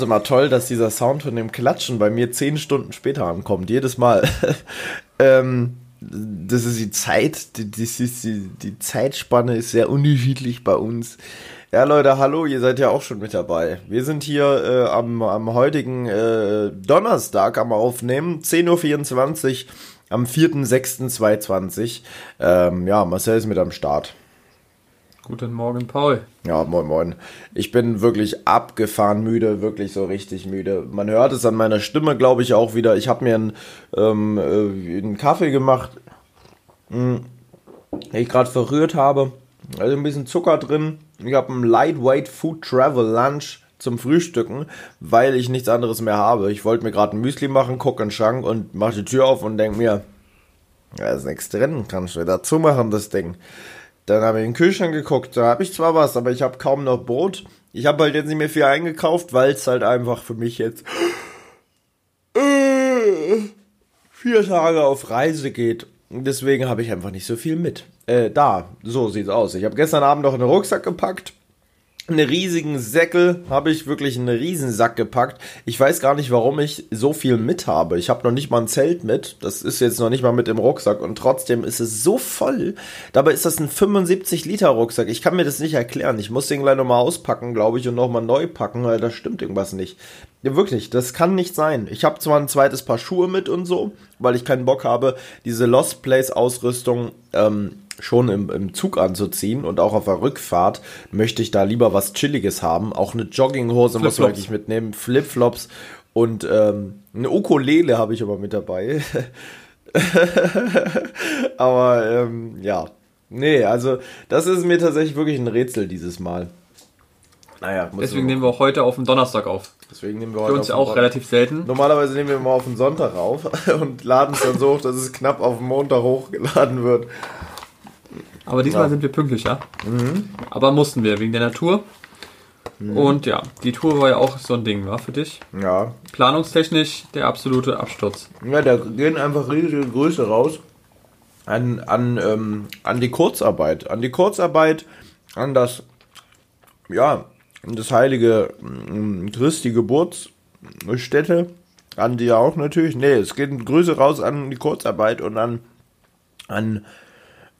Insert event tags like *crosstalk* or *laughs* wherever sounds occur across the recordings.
es immer toll, dass dieser Sound von dem Klatschen bei mir zehn Stunden später ankommt. Jedes Mal. *laughs* ähm, das ist die Zeit, die, die, die, Zeitspanne ist sehr unterschiedlich bei uns. Ja, Leute, hallo, ihr seid ja auch schon mit dabei. Wir sind hier äh, am, am heutigen äh, Donnerstag am Aufnehmen, 10.24 Uhr am 4.6.2020. Ähm, ja, Marcel ist mit am Start. Guten Morgen, Paul. Ja, moin, moin. Ich bin wirklich abgefahren müde, wirklich so richtig müde. Man hört es an meiner Stimme, glaube ich, auch wieder. Ich habe mir einen, ähm, äh, einen Kaffee gemacht, hm, den ich gerade verrührt habe. Also ein bisschen Zucker drin. Ich habe einen Lightweight Food Travel Lunch zum Frühstücken, weil ich nichts anderes mehr habe. Ich wollte mir gerade ein Müsli machen, gucke in den Schrank und mache die Tür auf und denke mir, da ist nichts drin, kannst du wieder zumachen, das Ding. Dann habe ich in den Kühlschrank geguckt, da habe ich zwar was, aber ich habe kaum noch Brot. Ich habe halt jetzt nicht mehr viel eingekauft, weil es halt einfach für mich jetzt vier Tage auf Reise geht. Deswegen habe ich einfach nicht so viel mit. Äh, da, so sieht's aus. Ich habe gestern Abend noch einen Rucksack gepackt einen riesigen Säckel, habe ich wirklich einen riesen Sack gepackt. Ich weiß gar nicht, warum ich so viel mit habe. Ich habe noch nicht mal ein Zelt mit. Das ist jetzt noch nicht mal mit im Rucksack und trotzdem ist es so voll. Dabei ist das ein 75 Liter Rucksack. Ich kann mir das nicht erklären. Ich muss den gleich nochmal auspacken, glaube ich, und nochmal neu packen, weil da stimmt irgendwas nicht. Ja, wirklich, das kann nicht sein. Ich habe zwar ein zweites Paar Schuhe mit und so, weil ich keinen Bock habe, diese Lost Place Ausrüstung ähm, schon im, im Zug anzuziehen und auch auf der Rückfahrt möchte ich da lieber was Chilliges haben. Auch eine Jogginghose muss man wirklich mitnehmen, Flipflops und ähm, eine Ukulele habe ich aber mit dabei. *laughs* aber ähm, ja, nee, also das ist mir tatsächlich wirklich ein Rätsel dieses Mal. Naja, Deswegen nehmen wir auch heute auf den Donnerstag auf. Deswegen nehmen wir heute Für uns auch relativ selten. Normalerweise nehmen wir immer auf den Sonntag auf *laughs* und laden es dann so hoch, dass es knapp auf den Montag hochgeladen wird. Aber diesmal ja. sind wir pünktlicher. Mhm. Aber mussten wir, wegen der Natur. Mhm. Und ja, die Tour war ja auch so ein Ding, war für dich? Ja. Planungstechnisch der absolute Absturz. Ja, da gehen einfach riesige Grüße raus an, an, ähm, an die Kurzarbeit. An die Kurzarbeit, an das, ja, das heilige ähm, Christi Geburtsstätte. An die auch natürlich. Nee, es geht Grüße raus an die Kurzarbeit und an, an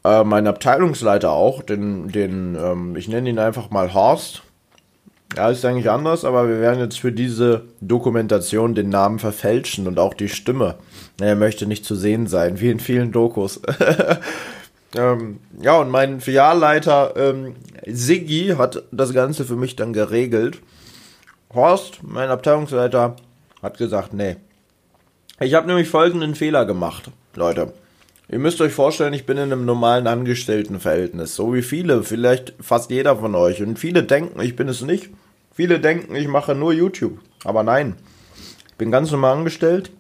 äh, mein Abteilungsleiter auch, den, den ähm, ich nenne ihn einfach mal Horst. Ja, ist eigentlich anders, aber wir werden jetzt für diese Dokumentation den Namen verfälschen und auch die Stimme. Er möchte nicht zu sehen sein, wie in vielen Dokus. *laughs* ähm, ja, und mein Filialleiter ähm, Siggi hat das Ganze für mich dann geregelt. Horst, mein Abteilungsleiter, hat gesagt, nee. Ich habe nämlich folgenden Fehler gemacht, Leute. Ihr müsst euch vorstellen, ich bin in einem normalen Angestelltenverhältnis, so wie viele, vielleicht fast jeder von euch. Und viele denken, ich bin es nicht. Viele denken, ich mache nur YouTube. Aber nein, ich bin ganz normal angestellt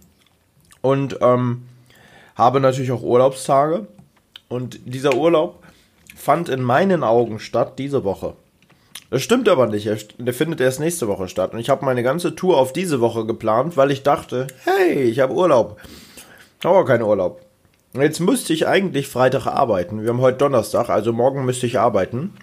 und ähm, habe natürlich auch Urlaubstage. Und dieser Urlaub fand in meinen Augen statt diese Woche. Das stimmt aber nicht. Der findet erst nächste Woche statt. Und ich habe meine ganze Tour auf diese Woche geplant, weil ich dachte, hey, ich habe Urlaub. Aber keinen Urlaub. Jetzt müsste ich eigentlich Freitag arbeiten. Wir haben heute Donnerstag, also morgen müsste ich arbeiten.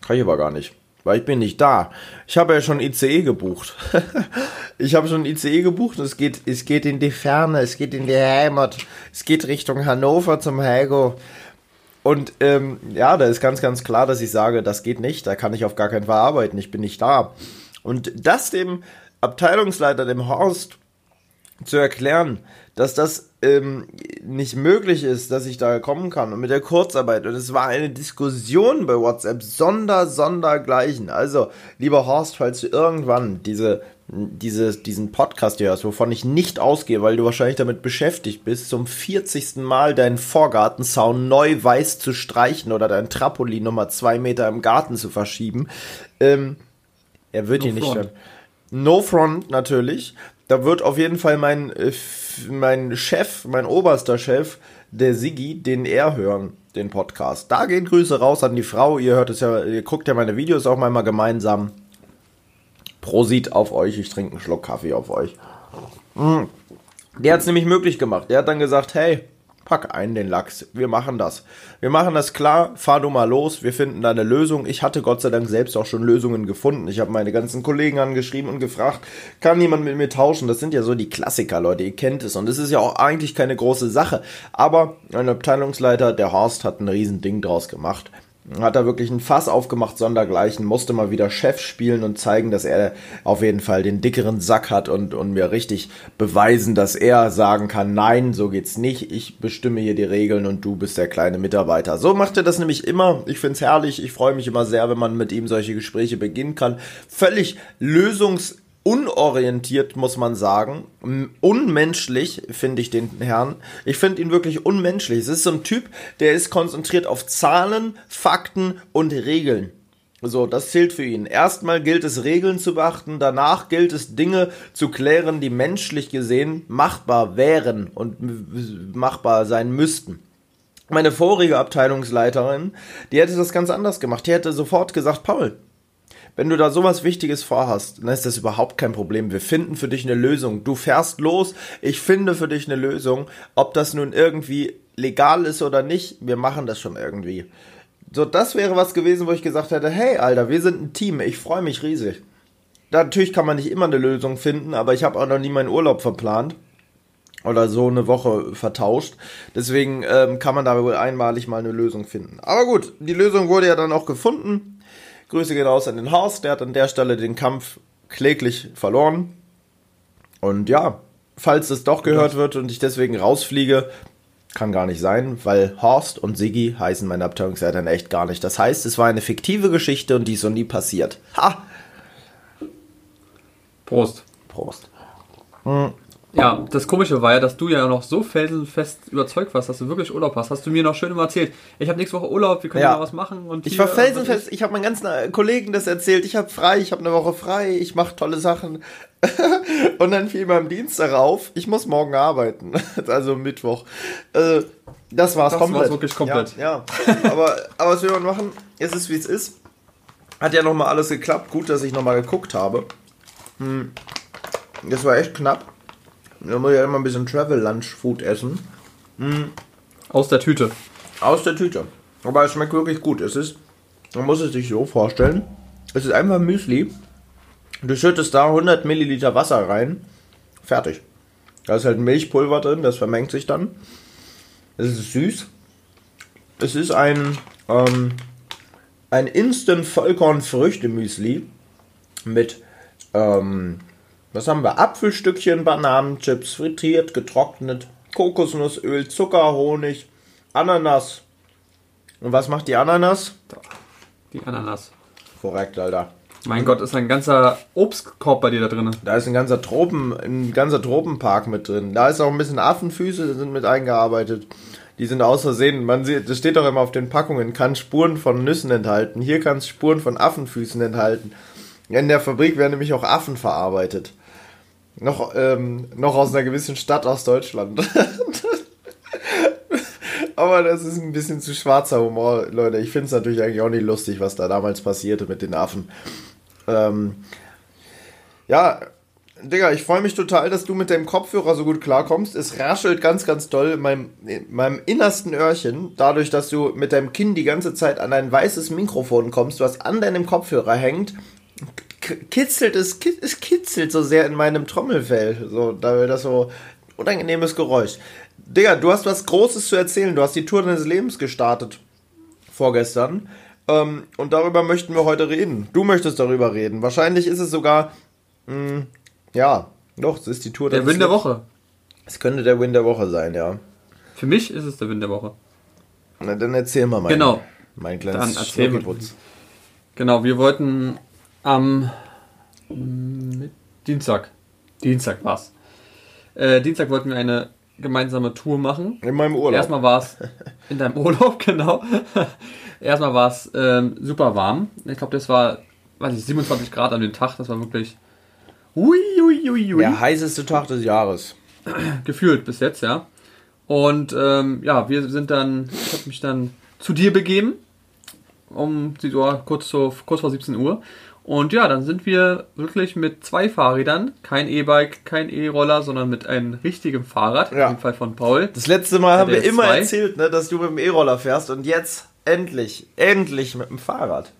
Kann ich aber gar nicht, weil ich bin nicht da. Ich habe ja schon ICE gebucht. *laughs* ich habe schon ICE gebucht und es geht, es geht in die Ferne, es geht in die Heimat, es geht Richtung Hannover zum Heiko. Und ähm, ja, da ist ganz, ganz klar, dass ich sage, das geht nicht, da kann ich auf gar keinen Fall arbeiten, ich bin nicht da. Und das dem Abteilungsleiter, dem Horst, zu erklären, dass das ähm, nicht möglich ist, dass ich da kommen kann und mit der Kurzarbeit. Und es war eine Diskussion bei WhatsApp, sonder, sondergleichen. Also, lieber Horst, falls du irgendwann diese, diese, diesen Podcast hier hörst, wovon ich nicht ausgehe, weil du wahrscheinlich damit beschäftigt bist, zum 40. Mal deinen Vorgartenzaun neu weiß zu streichen oder dein Trampolin nochmal zwei Meter im Garten zu verschieben, ähm, er wird no hier nicht. No Front natürlich. Da wird auf jeden Fall mein äh, mein Chef, mein oberster Chef, der Siggi, den er hören, den Podcast. Da gehen Grüße raus an die Frau. Ihr hört es ja, ihr guckt ja meine Videos auch mal gemeinsam. Prosit auf euch. Ich trinke einen Schluck Kaffee auf euch. Mm. Der hat es nämlich möglich gemacht. Der hat dann gesagt, hey, pack ein den Lachs. Wir machen das. Wir machen das klar. Fahr du mal los. Wir finden da eine Lösung. Ich hatte Gott sei Dank selbst auch schon Lösungen gefunden. Ich habe meine ganzen Kollegen angeschrieben und gefragt, kann jemand mit mir tauschen? Das sind ja so die Klassiker, Leute. Ihr kennt es. Und es ist ja auch eigentlich keine große Sache. Aber ein Abteilungsleiter, der Horst, hat ein Riesending draus gemacht hat er wirklich ein Fass aufgemacht, sondergleichen, musste mal wieder Chef spielen und zeigen, dass er auf jeden Fall den dickeren Sack hat und, und mir richtig beweisen, dass er sagen kann, nein, so geht's nicht, ich bestimme hier die Regeln und du bist der kleine Mitarbeiter. So macht er das nämlich immer. Ich find's herrlich, ich freue mich immer sehr, wenn man mit ihm solche Gespräche beginnen kann. Völlig lösungs unorientiert, muss man sagen. Unmenschlich finde ich den Herrn. Ich finde ihn wirklich unmenschlich. Es ist so ein Typ, der ist konzentriert auf Zahlen, Fakten und Regeln. So, das zählt für ihn. Erstmal gilt es, Regeln zu beachten, danach gilt es, Dinge zu klären, die menschlich gesehen machbar wären und machbar sein müssten. Meine vorige Abteilungsleiterin, die hätte das ganz anders gemacht. Die hätte sofort gesagt, Paul, wenn du da sowas Wichtiges vorhast, dann ist das überhaupt kein Problem. Wir finden für dich eine Lösung. Du fährst los, ich finde für dich eine Lösung. Ob das nun irgendwie legal ist oder nicht, wir machen das schon irgendwie. So, das wäre was gewesen, wo ich gesagt hätte, hey, Alter, wir sind ein Team, ich freue mich riesig. Natürlich kann man nicht immer eine Lösung finden, aber ich habe auch noch nie meinen Urlaub verplant oder so eine Woche vertauscht. Deswegen ähm, kann man da wohl einmalig mal eine Lösung finden. Aber gut, die Lösung wurde ja dann auch gefunden. Grüße gehen raus an den Horst, der hat an der Stelle den Kampf kläglich verloren. Und ja, falls es doch gehört wird und ich deswegen rausfliege, kann gar nicht sein, weil Horst und Siggi heißen meine Abteilungsleiter echt gar nicht. Das heißt, es war eine fiktive Geschichte und die ist so nie passiert. Ha! Prost. Prost. Hm. Ja, das Komische war ja, dass du ja noch so felsenfest überzeugt warst, dass du wirklich Urlaub hast. Hast du mir noch schön immer erzählt. Ich habe nächste Woche Urlaub, wir können ja, mal was machen. Und ich war felsenfest, ich habe meinen ganzen äh, Kollegen das erzählt. Ich habe frei, ich habe eine Woche frei, ich mache tolle Sachen. *laughs* und dann fiel mir am Dienstag auf, ich muss morgen arbeiten. *laughs* also Mittwoch. Äh, das war's das komplett. Das war's wirklich komplett. Ja, ja. aber, aber was will man machen? Es ist wie es ist. Hat ja nochmal alles geklappt. Gut, dass ich nochmal geguckt habe. Hm. Das war echt knapp. Da muss ich ja immer ein bisschen Travel Lunch Food essen. Mhm. Aus der Tüte. Aus der Tüte. Aber es schmeckt wirklich gut. Es ist, man muss es sich so vorstellen, es ist einfach Müsli. Du schüttest da 100 Milliliter Wasser rein. Fertig. Da ist halt Milchpulver drin, das vermengt sich dann. Es ist süß. Es ist ein, ähm, ein Instant Vollkorn-Früchte-Müsli mit ähm, was haben wir? Apfelstückchen, Bananenchips, frittiert, getrocknet, Kokosnussöl, Zucker, Honig, Ananas. Und was macht die Ananas? Die Ananas. Korrekt, Alter. Mein Gott, ist ein ganzer Obstkorb bei dir da drin. Da ist ein ganzer Tropen, ein ganzer Tropenpark mit drin. Da ist auch ein bisschen Affenfüße, die sind mit eingearbeitet. Die sind aus Versehen, man sieht, das steht doch immer auf den Packungen, kann Spuren von Nüssen enthalten. Hier kann es Spuren von Affenfüßen enthalten. In der Fabrik werden nämlich auch Affen verarbeitet. Noch, ähm, noch aus einer gewissen Stadt aus Deutschland. *laughs* Aber das ist ein bisschen zu schwarzer Humor, Leute. Ich finde es natürlich eigentlich auch nicht lustig, was da damals passierte mit den Affen. Ähm, ja, Digga, ich freue mich total, dass du mit dem Kopfhörer so gut klarkommst. Es raschelt ganz, ganz doll in meinem, in meinem innersten Öhrchen, dadurch, dass du mit deinem Kinn die ganze Zeit an ein weißes Mikrofon kommst, was an deinem Kopfhörer hängt kitzelt es, es kitzelt so sehr in meinem Trommelfell. So, da wird das so unangenehmes Geräusch. Digga, du hast was Großes zu erzählen. Du hast die Tour deines Lebens gestartet. Vorgestern. Ähm, und darüber möchten wir heute reden. Du möchtest darüber reden. Wahrscheinlich ist es sogar, mh, hm, ja, doch, es ist die Tour der Win der Woche. Es könnte der Win der Woche sein, ja. Für mich ist es der Win der Woche. Na, dann erzähl mal mein, genau. mein kleines erzähl Genau, wir wollten am Dienstag. Dienstag war's. Äh, Dienstag wollten wir eine gemeinsame Tour machen. In meinem Urlaub. Erstmal war es *laughs* in deinem Urlaub, *laughs* genau. Erstmal war es ähm, super warm. Ich glaube, das war, weiß ich, 27 Grad an dem Tag. Das war wirklich. Ui, ui, ui, ui. Der heißeste Tag des Jahres. *clears throat* Gefühlt bis jetzt, ja. Und ähm, ja, wir sind dann, ich habe mich dann zu dir begeben, um so, kurz, so, kurz vor 17 Uhr Und ja, dann sind wir wirklich mit zwei Fahrrädern, kein E-Bike, kein E-Roller, sondern mit einem richtigen Fahrrad, Ja. in dem Fall von Paul. Das letzte Mal haben wir immer zwei. erzählt, ne, dass du mit dem E-Roller fährst und jetzt endlich, endlich mit dem Fahrrad.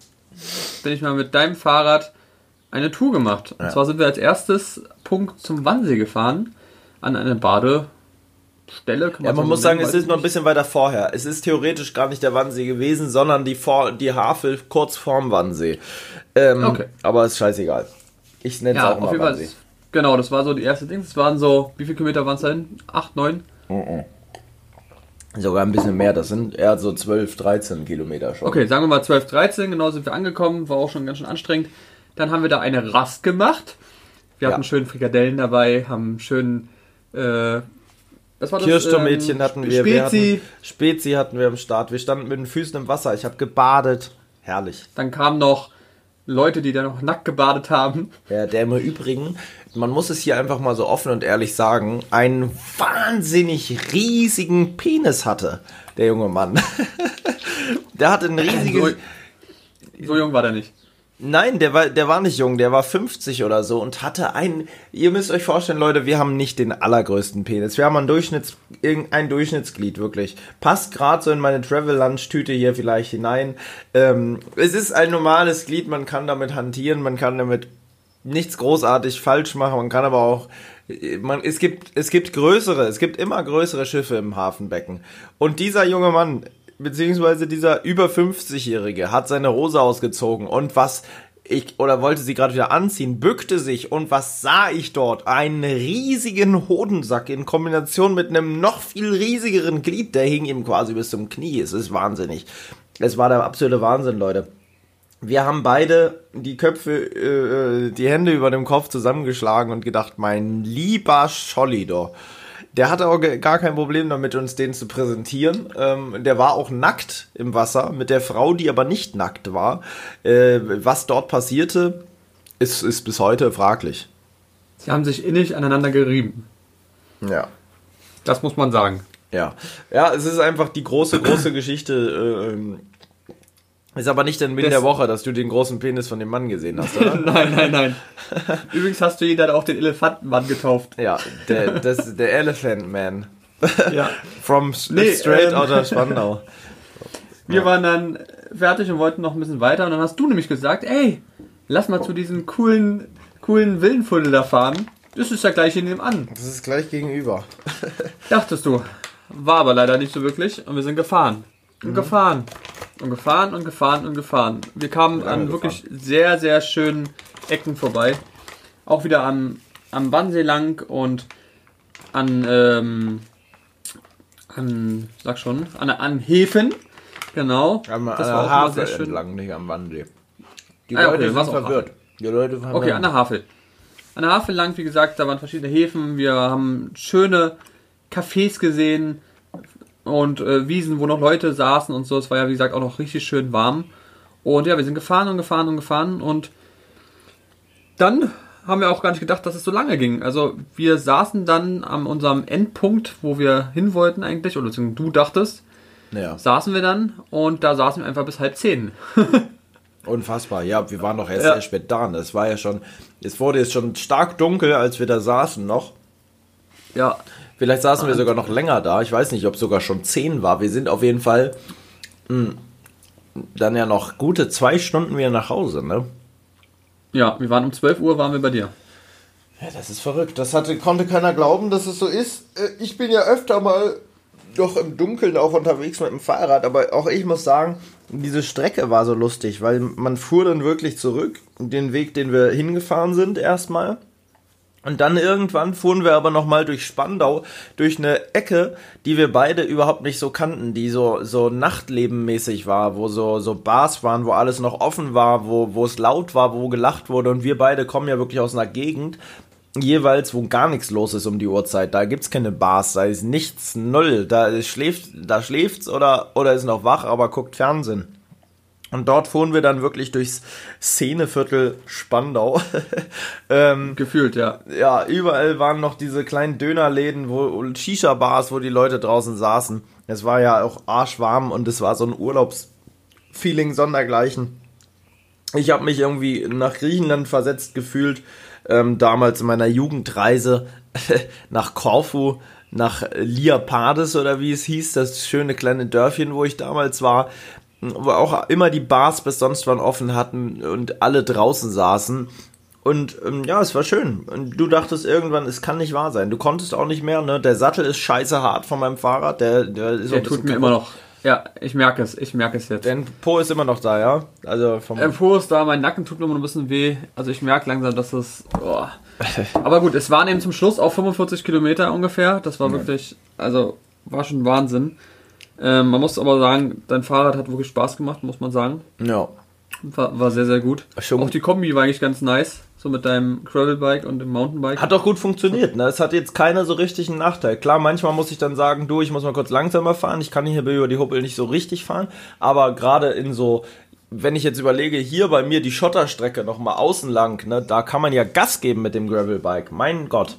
bin ich mal mit deinem Fahrrad eine Tour gemacht. Und Ja. zwar sind wir als erstes Punkt zum Wannsee gefahren, an eine Badestelle. kann Ja, man so muss sagen, es ist noch ein bisschen weiter vorher. Es ist theoretisch gar nicht der Wannsee gewesen, sondern die, Vor die Havel kurz vorm Wannsee. Ähm, Okay. Aber ist scheißegal. Ich nenne es Ja, auch auf mal jeden Fall. Wannsee. Genau, das war so die erste Ding. Es waren so, wie viele Kilometer waren es denn? Acht, neun? Sogar ein bisschen mehr. Das sind eher so 12, 13 Kilometer schon. Okay, sagen wir mal 12, 13, genau sind wir angekommen, war auch schon ganz schön anstrengend. Dann haben wir da eine Rast gemacht. Wir Ja. hatten schön Frikadellen dabei, haben schön, äh, was war das? Kirschtormädchen Ähm, hatten wir. wir Spezi. hatten, Spezi hatten wir am Start. Wir standen mit den Füßen im Wasser. Ich habe gebadet. Herrlich. Dann kamen noch Leute, die da noch nackt gebadet haben. Ja, der im Übrigen, man muss es hier einfach mal so offen und ehrlich sagen, einen wahnsinnig riesigen Penis hatte, der junge Mann. *laughs* der hatte einen riesigen. So, so jung war der nicht. Nein, der war, der war nicht jung, der war 50 oder so und hatte einen. Ihr müsst euch vorstellen, Leute, wir haben nicht den allergrößten Penis. Wir haben ein Durchschnitts, irgendein Durchschnittsglied, wirklich. Passt gerade so in meine Travel Lunch Tüte hier vielleicht hinein. Ähm, es ist ein normales Glied, man kann damit hantieren, man kann damit nichts großartig falsch machen, man kann aber auch. Man, es, gibt, es gibt größere, es gibt immer größere Schiffe im Hafenbecken. Und dieser junge Mann, beziehungsweise dieser über 50-Jährige, hat seine Hose ausgezogen und was ich, oder wollte sie gerade wieder anziehen, bückte sich und was sah ich dort? Einen riesigen Hodensack in Kombination mit einem noch viel riesigeren Glied, der hing ihm quasi bis zum Knie. Es ist wahnsinnig. Es war der absolute Wahnsinn, Leute. Wir haben beide die Köpfe, äh, die Hände über dem Kopf zusammengeschlagen und gedacht, mein lieber Schollido. Der hatte auch gar kein Problem damit, uns den zu präsentieren. Ähm, der war auch nackt im Wasser mit der Frau, die aber nicht nackt war. Äh, was dort passierte, ist, ist bis heute fraglich. Sie haben sich innig aneinander gerieben. Ja. Das muss man sagen. Ja. Ja, es ist einfach die große, große Geschichte. Ist aber nicht in Min Das- der Woche, dass du den großen Penis von dem Mann gesehen hast, oder? *laughs* nein, nein, nein. *laughs* Übrigens hast du ihn dann auch den Elefantenmann getauft. Ja, der, das, der Elephant Man. Ja. *laughs* From Nee, straight ähm, out of Spandau. Wir waren dann fertig und wollten noch ein bisschen weiter und dann hast du nämlich gesagt, ey, lass mal zu diesem coolen, coolen Villenfunnel da fahren. Das ist ja gleich in dem an. Das ist gleich gegenüber. Dachtest du. War aber leider nicht so wirklich und wir sind gefahren. Und Mhm. gefahren. Und gefahren und gefahren und gefahren. Wir kamen an wirklich sehr, sehr schönen Ecken vorbei. Auch wieder am, am Wannsee lang und an, ähm, an, sag schon, an, an Häfen. Genau. Am, das an war der auch Havel sehr schön. entlang, nicht am Wannsee. Die Ah, Leute okay, sind verwirrt. Die Leute haben Okay, an der Havel. An der Havel lang, wie gesagt, da waren verschiedene Häfen. Wir haben schöne Cafés gesehen und äh, Wiesen, wo noch Leute saßen und so. Es war ja, wie gesagt, auch noch richtig schön warm. Und ja, wir sind gefahren und gefahren und gefahren und dann haben wir auch gar nicht gedacht, dass es so lange ging. Also wir saßen dann an unserem Endpunkt, wo wir hin wollten eigentlich, oder beziehungsweise du dachtest, ja, saßen wir dann und da saßen wir einfach bis halb zehn. *laughs* unfassbar. Ja, wir waren doch erst Ja. sehr spät da. Es war ja schon, es wurde jetzt schon stark dunkel, als wir da saßen noch. Ja, Vielleicht saßen wir sogar noch länger da. Ich weiß nicht, ob es sogar schon 10 war. Wir sind auf jeden Fall mh, dann ja noch gute zwei Stunden wieder nach Hause, ne? ja, wir waren um 12 Uhr, waren wir bei dir. Ja, das ist verrückt. Das hatte, konnte keiner glauben, dass es so ist. Äh, Ich bin ja öfter mal doch im Dunkeln auch unterwegs mit dem Fahrrad, aber auch ich muss sagen, diese Strecke war so lustig, weil man fuhr dann wirklich zurück, den Weg, den wir hingefahren sind erstmal. Und dann irgendwann fuhren wir aber nochmal durch Spandau, durch eine Ecke, die wir beide überhaupt nicht so kannten, die so, so nachtlebenmäßig war, wo so, so Bars waren, wo alles noch offen war, wo, wo es laut war, wo gelacht wurde. Und wir beide kommen ja wirklich aus einer Gegend, jeweils, wo gar nichts los ist um die Uhrzeit. Da gibt's keine Bars, da ist nichts, null. Da schläft, da schläft's oder, oder ist noch wach, aber guckt Fernsehen. Und dort fuhren wir dann wirklich durchs Szeneviertel Spandau. *laughs* ähm, Gefühlt, ja. ja, überall waren noch diese kleinen Dönerläden, wo und Shisha-Bars, wo die Leute draußen saßen. Es war ja auch arschwarm und es war so ein Urlaubsfeeling sondergleichen. Ich habe mich irgendwie nach Griechenland versetzt gefühlt, ähm, damals in meiner Jugendreise *laughs* nach Korfu, nach Liapades oder wie es hieß, das schöne kleine Dörfchen, wo ich damals war, wo auch immer die Bars bis sonst wann offen hatten und alle draußen saßen. Und ähm, ja, es war schön. Und du dachtest irgendwann, es kann nicht wahr sein. Du konntest auch nicht mehr, ne? Der Sattel ist scheiße hart von meinem Fahrrad. Der, der ist Der tut mir immer noch. Ja, ich merke es. Ich merke es jetzt. Dein Po ist immer noch da, ja? Also vom. Ähm, Po ist da, mein Nacken tut mir immer noch ein bisschen weh. Also ich merke langsam, dass das. Oh. Aber gut, es waren eben zum Schluss auch 45 Kilometer ungefähr. Das war wirklich, also war schon Wahnsinn. Ähm, man muss aber sagen, dein Fahrrad hat wirklich Spaß gemacht, muss man sagen. ja. War, war sehr, sehr gut. Schon- Auch die Kombi war eigentlich ganz nice. So mit deinem Gravelbike und dem Mountainbike. Hat auch gut funktioniert. Ne? Es hat jetzt keiner so richtig einen Nachteil. Klar, manchmal muss ich dann sagen, du, ich muss mal kurz langsamer fahren. Ich kann hier über die Huppel nicht so richtig fahren. Aber gerade in so, wenn ich jetzt überlege, hier bei mir die Schotterstrecke nochmal außen lang, ne, da kann man ja Gas geben mit dem Gravelbike. Mein Gott.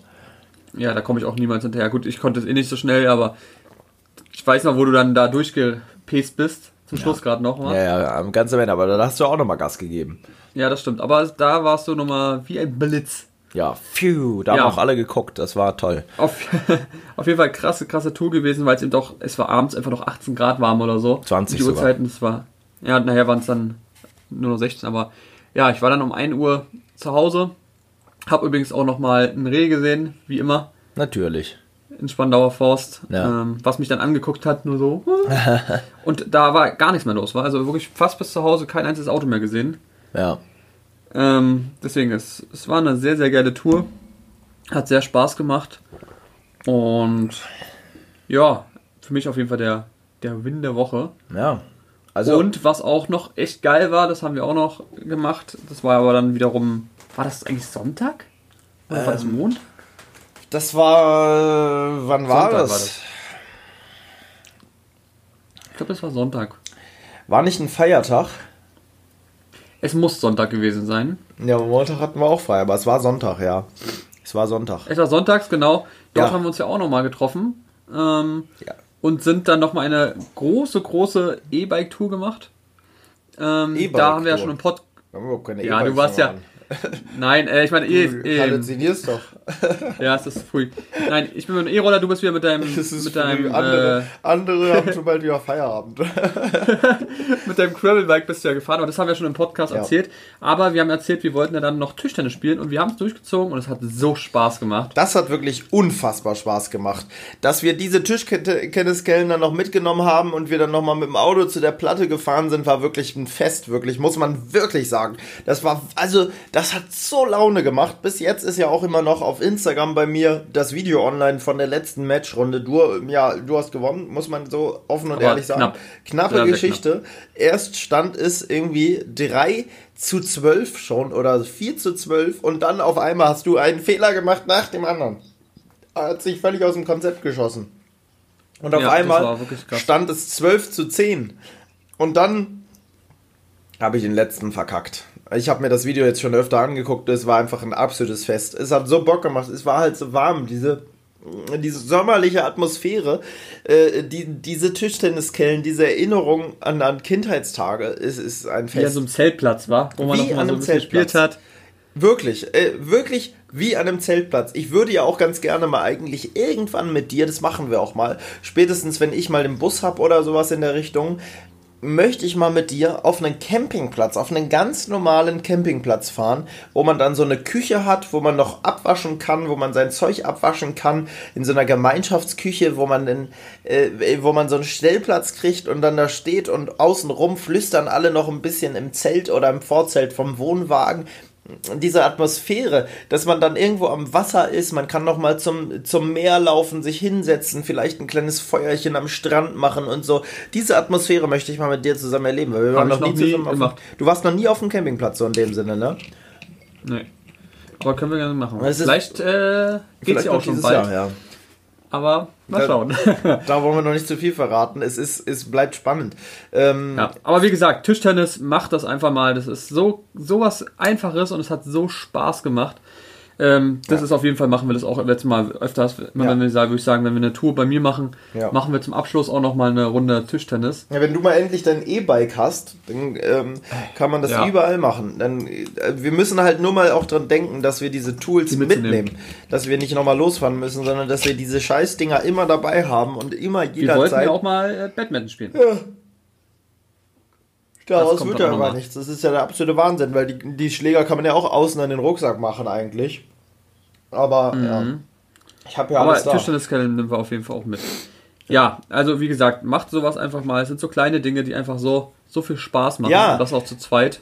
Ja, da komme ich auch niemals hinterher. Gut, ich konnte es eh nicht so schnell, aber ich weiß noch, wo du dann da durchgepest bist. Zum Schluss gerade noch mal. Ja, ja, am ganzen Ende. Aber da hast du auch nochmal Gas gegeben. Ja, das stimmt. Aber da warst du nochmal wie ein Blitz. Ja, phew, da Ja. haben auch alle geguckt. Das war toll. Auf, *laughs* auf jeden Fall krasse, krasse Tour gewesen, weil es eben doch, es war abends einfach noch 18 Grad warm oder so. 20 Die sogar. Uhrzeiten, es war, ja, nachher waren es dann nur noch 16, aber ja, ich war dann um 1 Uhr zu Hause. Hab übrigens auch nochmal ein Reh gesehen, wie immer, Natürlich. In Spandauer Forst, Ja. ähm, was mich dann angeguckt hat, nur so. *laughs* Und da war gar nichts mehr los, war also wirklich fast bis zu Hause kein einziges Auto mehr gesehen. Ja. Ähm, deswegen, es, es war eine sehr, sehr geile Tour. Hat sehr Spaß gemacht. Und ja, für mich auf jeden Fall der, der Win der Woche. Ja. Also, Und was auch noch echt geil war, das haben wir auch noch gemacht. Das war aber dann wiederum. War das eigentlich Sonntag? Oder war das Ähm, Montag? Das war, wann war Sonntag das? war das. Ich glaube, das war Sonntag. War nicht ein Feiertag? Es muss Sonntag gewesen sein. Ja, Montag hatten wir auch frei, aber es war Sonntag, ja. Es war Sonntag. Es war sonntags, genau. Dort Ja. haben wir uns ja auch nochmal getroffen. Ähm, Ja. und sind dann nochmal eine große, große E-Bike-Tour gemacht. Ähm, E-Bike-Tour. da haben wir ja schon im Pod. Ja, du E-Bikes warst ja. fahren. *laughs* Nein, äh, ich meine, eh, eh, halluzinierst doch. *laughs* ja, es ist früh. Nein, ich bin mit dem E-Roller, du bist wieder mit deinem, *laughs* Das ist mit deinem, früh. andere, äh, andere haben schon bald wieder Feierabend. mit deinem Gravelbike bist du ja gefahren, aber das haben wir schon im Podcast Ja. erzählt. Aber wir haben erzählt, wir wollten ja dann noch Tischtennis spielen und wir haben es durchgezogen und es hat so Spaß gemacht. Das hat wirklich unfassbar Spaß gemacht. Dass wir diese Tischtenniskellen dann noch mitgenommen haben und wir dann nochmal mit dem Auto zu der Platte gefahren sind, war wirklich ein Fest, wirklich, muss man wirklich sagen. Das war, also, das hat so Laune gemacht. Bis jetzt ist ja auch immer noch auf Instagram bei mir das Video online von der letzten Matchrunde. Du, ja, du hast gewonnen, muss man so offen und Aber ehrlich sagen. knapp. Knappe Sehr, Geschichte. Erst stand es irgendwie 3 zu 12 schon oder 4 zu 12 und dann auf einmal hast du einen Fehler gemacht nach dem anderen. Er hat sich völlig aus dem Konzept geschossen. Und auf Ja, einmal stand es 12 zu 10. Und dann habe ich den letzten verkackt. Ich habe mir das Video jetzt schon öfter angeguckt. Es war einfach ein absolutes Fest. Es hat so Bock gemacht. Es war halt so warm. Diese, diese sommerliche Atmosphäre, äh, die, diese Tischtenniskellen, diese Erinnerung an, an Kindheitstage, ist, ist ein Wie an Fest. so einem Zeltplatz war, wo man Wie noch mal an so ein bisschen gespielt hat. Wirklich, äh, wirklich wie an einem Zeltplatz. Ich würde ja auch ganz gerne mal eigentlich irgendwann mit dir, das machen wir auch mal, spätestens wenn ich mal den Bus habe oder sowas in der Richtung, möchte ich mal mit dir auf einen Campingplatz, auf einen ganz normalen Campingplatz fahren, wo man dann so eine Küche hat, wo man noch abwaschen kann, wo man sein Zeug abwaschen kann, in so einer Gemeinschaftsküche, wo man den, äh, wo man so einen Stellplatz kriegt und dann da steht und außenrum flüstern alle noch ein bisschen im Zelt oder im Vorzelt vom Wohnwagen diese Atmosphäre, dass man dann irgendwo am Wasser ist, man kann noch mal zum, zum Meer laufen, sich hinsetzen, vielleicht ein kleines Feuerchen am Strand machen und so. Diese Atmosphäre möchte ich mal mit dir zusammen erleben, weil wir waren noch nie noch nie zusammen auf gemacht. Du warst noch nie auf dem Campingplatz so in dem Sinne, ne? Nee. Aber können wir gerne machen. Vielleicht äh, geht es ja auch schon bald. Jahr, ja. Aber mal schauen. *laughs* Da wollen wir noch nicht zu viel verraten. Es ist, es bleibt spannend. Ähm, ja. Aber wie gesagt, Tischtennis, macht das einfach mal. Das ist so, so was Einfaches und es hat so Spaß gemacht. Ähm, das ist auf jeden Fall, machen wir das auch letztes Mal öfters. Immer Ja. wenn wir sagen, würde ich sagen, wenn wir eine Tour bei mir machen, Ja. machen wir zum Abschluss auch nochmal eine Runde Tischtennis. Ja, wenn du mal endlich dein E-Bike hast, dann ähm, kann man das Ja. überall machen. Dann, äh, wir müssen halt nur mal auch dran denken, dass wir diese Tools Die mitnehmen. Dass wir nicht nochmal losfahren müssen, sondern dass wir diese Scheißdinger immer dabei haben und immer Wir wollten jederzeit. ja auch mal äh, Badminton spielen. Daraus wird ja gar nichts. Das ist ja der absolute Wahnsinn, weil die, die Schläger kann man ja auch außen an den Rucksack machen eigentlich. Aber ja. Ich habe ja Mhm. Aber alles da. Tischtennis nehmen wir auf jeden Fall auch mit. Ja, also wie gesagt, macht sowas einfach mal. Es sind so kleine Dinge, die einfach so, so viel Spaß machen. Ja. Und das auch zu zweit.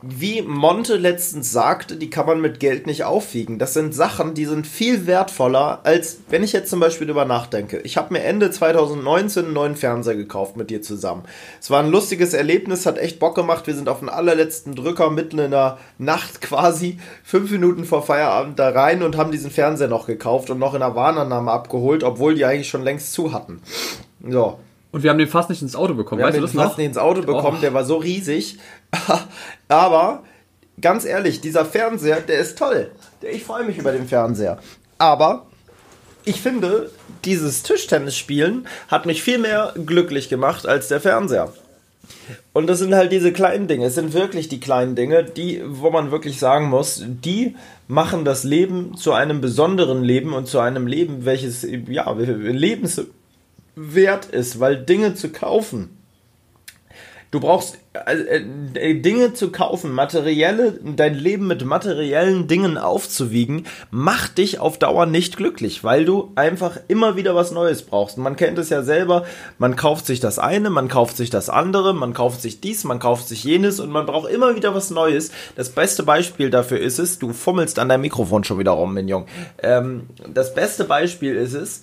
Wie Monte letztens sagte, die kann man mit Geld nicht aufwiegen. Das sind Sachen, die sind viel wertvoller, als wenn ich jetzt zum Beispiel drüber nachdenke. Ich habe mir Ende 2019 einen neuen Fernseher gekauft mit dir zusammen. Es war ein lustiges Erlebnis, hat echt Bock gemacht. Wir sind auf den allerletzten Drücker mitten in der Nacht *laughs* quasi fünf Minuten vor Feierabend da rein und haben diesen Fernseher noch gekauft und noch in der Warnannahme abgeholt, obwohl die eigentlich schon längst zu hatten. So, Und wir haben den fast nicht ins Auto bekommen. wir weißt haben du den das fast noch? nicht ins Auto bekommen, Oh. der war so riesig. *laughs* Aber ganz ehrlich, dieser Fernseher, der ist toll. Der- Ich freue mich über den Fernseher. Aber ich finde, dieses Tischtennisspielen hat mich viel mehr glücklich gemacht als der Fernseher. Und das sind halt diese kleinen Dinge. Es sind wirklich die kleinen Dinge, die, wo man wirklich sagen muss, die machen das Leben zu einem besonderen Leben und zu einem Leben, welches ja lebenswert ist, weil Dinge zu kaufen. Du brauchst äh, äh, Dinge zu kaufen, materielle, dein Leben mit materiellen Dingen aufzuwiegen, macht dich auf Dauer nicht glücklich, weil du einfach immer wieder was Neues brauchst. Man kennt es ja selber, man kauft sich das eine, man kauft sich das andere, man kauft sich dies, man kauft sich jenes und man braucht immer wieder was Neues. Das beste Beispiel dafür ist es, du fummelst an deinem Mikrofon schon wieder rum, Mignon. Ähm, das beste Beispiel ist es,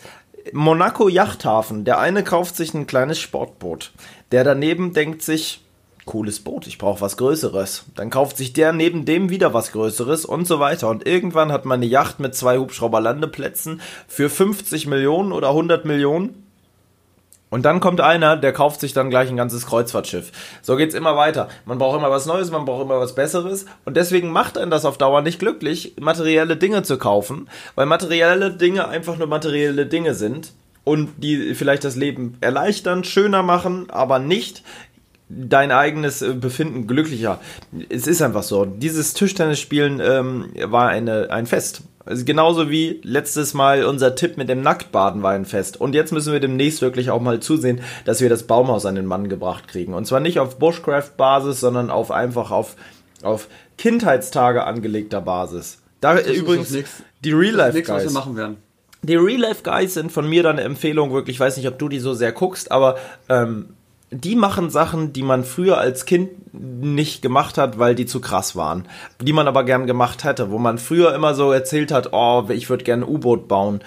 Monaco Yachthafen. Der eine kauft sich ein kleines Sportboot. Der daneben denkt sich, cooles Boot, ich brauche was Größeres. Dann kauft sich der neben dem wieder was Größeres und so weiter. Und irgendwann hat man eine Yacht mit zwei Hubschrauberlandeplätzen für 50 Millionen oder 100 Millionen. Und dann kommt einer, der kauft sich dann gleich ein ganzes Kreuzfahrtschiff. So geht's immer weiter. Man braucht immer was Neues, man braucht immer was Besseres. Und deswegen macht einen das auf Dauer nicht glücklich, materielle Dinge zu kaufen, weil materielle Dinge einfach nur materielle Dinge sind und die vielleicht das Leben erleichtern, schöner machen, aber nicht dein eigenes äh, Befinden glücklicher. Es ist einfach so. Dieses Tischtennisspielen ähm, war eine, ein Fest. Also genauso wie letztes Mal unser Tipp mit dem Nacktbaden war ein Fest. Und jetzt müssen wir demnächst wirklich auch mal zusehen, dass wir das Baumhaus an den Mann gebracht kriegen. Und zwar nicht auf Bushcraft-Basis, sondern auf einfach auf, auf Kindheitstage angelegter Basis. Da ist übrigens das nächste- die Real Life Nichts, was wir Guys. machen werden. Die Real Life Guys sind von mir dann eine Empfehlung, wirklich, ich weiß nicht, ob du die so sehr guckst, aber ähm, die machen Sachen, die man früher als Kind nicht gemacht hat, weil die zu krass waren. Die man aber gern gemacht hätte, wo man früher immer so erzählt hat, oh, ich würde gerne ein U-Boot bauen.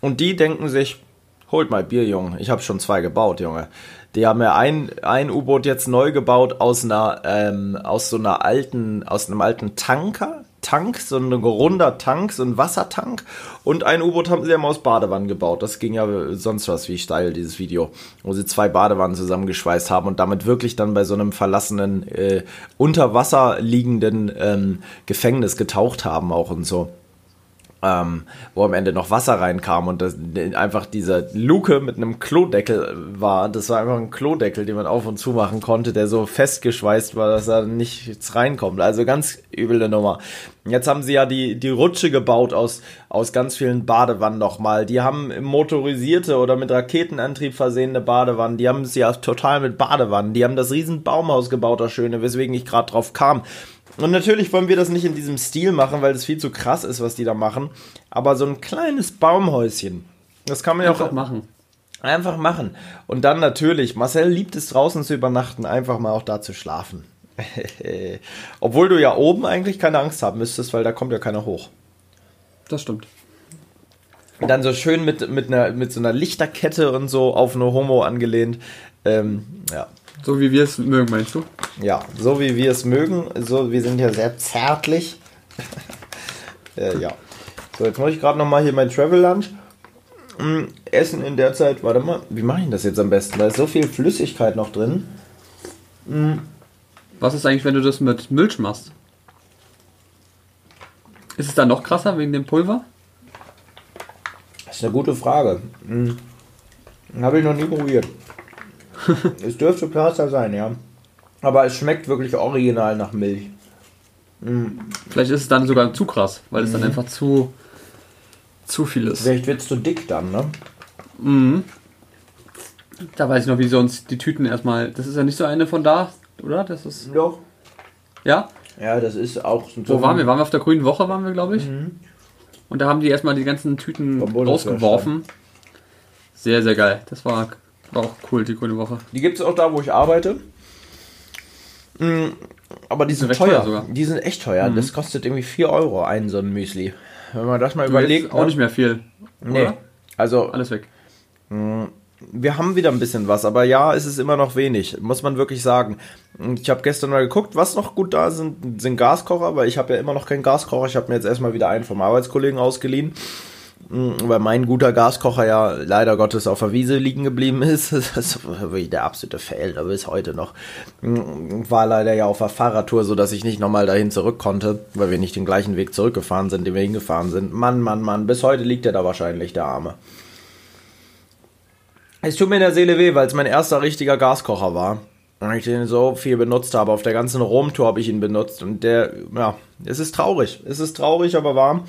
Und die denken sich, holt mal Bier, Junge. Ich habe schon zwei gebaut, Junge. Die haben ja ein, ein U-Boot jetzt neu gebaut aus einer, ähm, aus so einer alten, aus einem alten Tanker. Tank, so ein runder Tank, so ein Wassertank. Und ein U-Boot haben sie ja mal aus Badewannen gebaut. Das ging ja sonst was wie steil, dieses Video. Wo sie zwei Badewannen zusammengeschweißt haben und damit wirklich dann bei so einem verlassenen, äh, unter Wasser liegenden ähm, Gefängnis getaucht haben auch und so ähm, wo am Ende noch Wasser reinkam und das, einfach diese Luke mit einem Klodeckel war. Das war einfach ein Klodeckel, den man auf und zu machen konnte, der so festgeschweißt war, dass da nichts reinkommt. Also ganz üble Nummer. Jetzt haben sie ja die, die Rutsche gebaut aus, aus ganz vielen Badewannen nochmal. Die haben motorisierte oder mit Raketenantrieb versehene Badewannen. Die haben es ja total mit Badewannen. Die haben das riesen Baumhaus gebaut, das Schöne, weswegen ich gerade drauf kam. Und natürlich wollen wir das nicht in diesem Stil machen, weil es viel zu krass ist, was die da machen. Aber so ein kleines Baumhäuschen, das kann man ja Einfach auch machen. einfach machen. Und dann natürlich, Marcel liebt es draußen zu übernachten, einfach mal auch da zu schlafen. *laughs* Obwohl du ja oben eigentlich keine Angst haben müsstest, weil da kommt ja keiner hoch. Das stimmt. Und dann so schön mit, mit, einer, mit so einer Lichterkette und so auf eine Homo angelehnt. Ähm, ja. So wie wir es mögen, meinst du? Ja, so wie wir es mögen. So, wir sind ja sehr zärtlich. *laughs* äh, ja. So, jetzt muss ich gerade nochmal hier mein Travel Lunch mm, essen in der Zeit. Warte mal, wie mache ich das jetzt am besten? Da ist so viel Flüssigkeit noch drin. Was ist eigentlich, wenn du das mit Milch machst? Ist es dann noch krasser wegen dem Pulver? Das ist eine gute Frage. Hm. Habe ich noch nie probiert. *laughs* es dürfte krasser sein, ja. Aber es schmeckt wirklich original nach Milch. Vielleicht ist es dann sogar zu krass, weil es dann einfach zu, zu viel ist. Vielleicht wird es zu dick dann, ne? Da weiß ich noch, wie uns die Tüten erstmal. Das ist ja nicht so eine von da, oder? Das ist. Doch. Ja? Ja, das ist auch so. Wo waren wir? Waren wir auf der grünen Woche, waren wir, glaube ich. Und da haben die erstmal die ganzen Tüten rausgeworfen. Sehr, sehr geil. Das war, war auch cool, die grüne Woche. Die gibt es auch da, wo ich arbeite. Mm, Aber die sind recht teuer. teuer sogar. Die sind echt teuer. Das kostet irgendwie 4 Euro ein so ein Müsli. Wenn man das mal Du überlegt. auch ne? nicht mehr viel. Nee. Oder? Also Alles weg. wir haben wieder ein bisschen was, aber ja, es ist immer noch wenig, muss man wirklich sagen. Ich habe gestern mal geguckt, was noch gut da sind, sind Gaskocher, weil ich habe ja immer noch keinen Gaskocher. Ich habe mir jetzt erstmal wieder einen vom Arbeitskollegen ausgeliehen, Mm, weil mein guter Gaskocher ja leider Gottes auf der Wiese liegen geblieben ist. *laughs* Das ist wirklich der absolute Fail, da bis heute noch. Mm, War leider ja auf der Fahrradtour, so dass ich nicht nochmal dahin zurück konnte, weil wir nicht den gleichen Weg zurückgefahren sind, den wir hingefahren sind. Mann, Mann, Mann, bis heute liegt er da wahrscheinlich, der Arme. Es tut mir in der Seele weh, weil es mein erster richtiger Gaskocher war. Und ich den so viel benutzt habe. Auf der ganzen Romtour habe ich ihn benutzt. Und der, ja, es ist traurig. Es ist traurig, aber warm.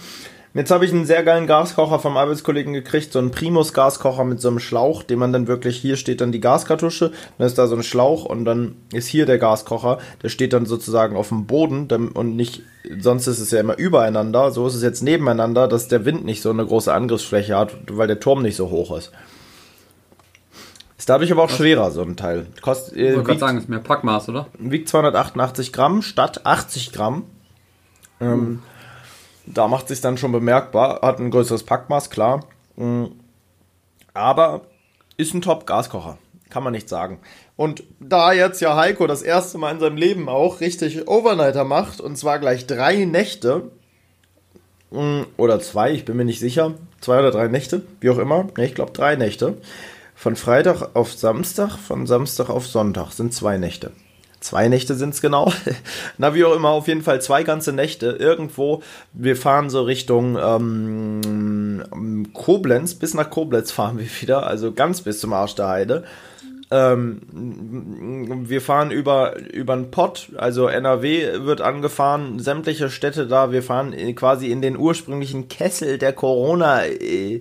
Jetzt habe ich einen sehr geilen Gaskocher vom Arbeitskollegen gekriegt, so einen Primus-Gaskocher mit so einem Schlauch, den man dann wirklich, hier steht dann die Gaskartusche, dann ist da so ein Schlauch und dann ist hier der Gaskocher, der steht dann sozusagen auf dem Boden und nicht, sonst ist es ja immer übereinander, so ist es jetzt nebeneinander, dass der Wind nicht so eine große Angriffsfläche hat, weil der Turm nicht so hoch ist. Ist dadurch aber auch schwerer, so ein Teil. Kostet, Ich äh, wollte gerade sagen, ist mehr Packmaß, oder? wiegt 288 Gramm statt 80 Gramm. Ähm, Da macht sich dann schon bemerkbar. Hat ein größeres Packmaß, klar. Mm. Aber ist ein Top-Gaskocher. Kann man nicht sagen. Und da jetzt ja Heiko das erste Mal in seinem Leben auch richtig Overnighter macht, und zwar gleich drei Nächte, mm, oder zwei, ich bin mir nicht sicher, zwei oder drei Nächte, wie auch immer, ne, ich glaube drei Nächte, von Freitag auf Samstag, von Samstag auf Sonntag sind zwei Nächte. Zwei Nächte sind es genau. *laughs* Na, wie auch immer, auf jeden Fall zwei ganze Nächte. Irgendwo, wir fahren so Richtung ähm, Koblenz, bis nach Koblenz fahren wir wieder, also ganz bis zum Arsch der Heide. Ähm, wir fahren über, über den Pott, also NRW wird angefahren, sämtliche Städte da, wir fahren in- quasi in den ursprünglichen Kessel der Corona, äh.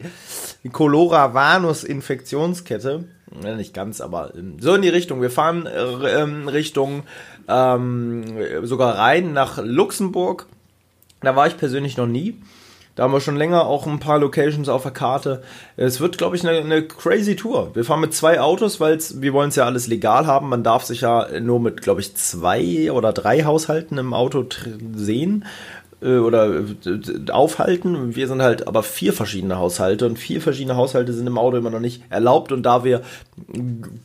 Ja, nicht ganz, aber ähm, so in die Richtung. Wir fahren äh, ähm, Richtung ähm, sogar rein nach Luxemburg. Da war ich persönlich noch nie. Da haben wir schon länger auch ein paar Locations auf der Karte. Es wird, glaube ich, eine, eine crazy Tour. Wir fahren mit zwei Autos, weil wir wollen es ja alles legal haben. Man darf sich ja nur mit, glaube ich, zwei oder drei Haushalten im Auto sehen oder äh, aufhalten. Wir sind halt aber vier verschiedene Haushalte und vier verschiedene Haushalte sind im Auto immer noch nicht erlaubt. Und da wir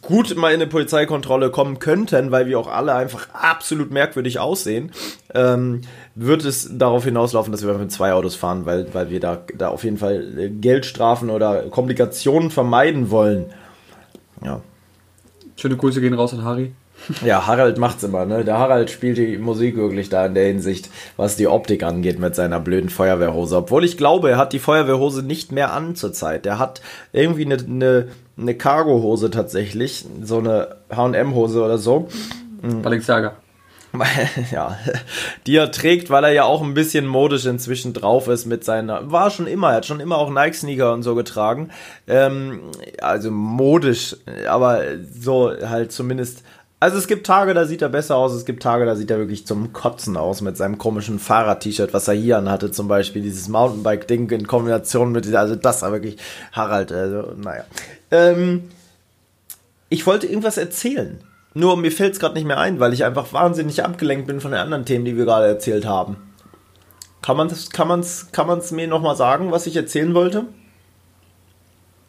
gut mal in eine Polizeikontrolle kommen könnten, weil wir auch alle einfach absolut merkwürdig aussehen, ähm, wird es darauf hinauslaufen, dass wir mit zwei Autos fahren, weil, weil wir da, da auf jeden Fall äh, Geldstrafen oder Komplikationen vermeiden wollen. Ja. Schöne Grüße gehen raus an Harry. Ja, Harald macht's immer, ne? Der Harald spielt die Musik wirklich da in der Hinsicht, was die Optik angeht mit seiner blöden Feuerwehrhose. Obwohl ich glaube, er hat die Feuerwehrhose nicht mehr an zurzeit. Er hat irgendwie eine, eine, eine Cargo-Hose tatsächlich, so eine H&M-Hose oder so. Balenciaga. *laughs* ja, die er trägt, weil er ja auch ein bisschen modisch inzwischen drauf ist mit seiner, war schon immer, er hat schon immer auch Nike-Sneaker und so getragen, ähm, also modisch, aber so halt zumindest, also es gibt Tage, da sieht er besser aus, es gibt Tage, da sieht er wirklich zum Kotzen aus mit seinem komischen Fahrrad-T-Shirt, was er hier anhatte, zum Beispiel dieses Mountainbike-Ding in Kombination mit, also das war wirklich Harald, also naja. Ähm, ich wollte irgendwas erzählen. Nur mir fällt es gerade nicht mehr ein, weil ich einfach wahnsinnig abgelenkt bin von den anderen Themen, die wir gerade erzählt haben. Kann man es kann man's, kann man's mir nochmal sagen, was ich erzählen wollte?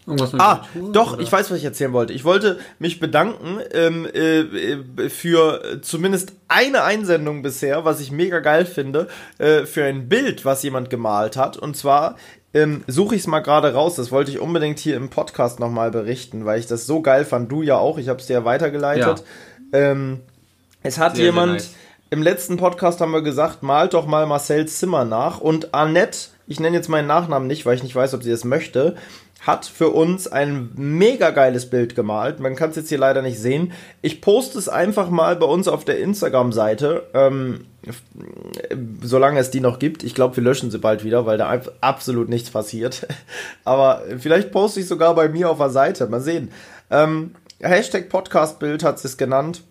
Irgendwas mit Ah, Kultur, doch, oder? ich weiß, was ich erzählen wollte. Ich wollte mich bedanken ähm, äh, äh, für zumindest eine Einsendung bisher, was ich mega geil finde, äh, für ein Bild, was jemand gemalt hat. Und zwar ähm, suche ich es mal gerade raus. Das wollte ich unbedingt hier im Podcast nochmal berichten, weil ich das so geil fand. Du ja auch, ich habe es dir ja weitergeleitet. Ähm, es hat Sehr, sehr jemand nice. im letzten Podcast haben wir gesagt, malt doch mal Marcells Zimmer nach. Und Annette, ich nenne jetzt meinen Nachnamen nicht, weil ich nicht weiß, ob sie das möchte, hat für uns ein mega geiles Bild gemalt. Man kann es jetzt hier leider nicht sehen. Ich poste es einfach mal bei uns auf der Instagram-Seite, ähm, solange es die noch gibt. Ich glaube, wir löschen sie bald wieder, weil da absolut nichts passiert. *laughs* Aber vielleicht poste ich sogar bei mir auf der Seite. Mal sehen. Ähm, Hashtag Podcastbild hat es genannt.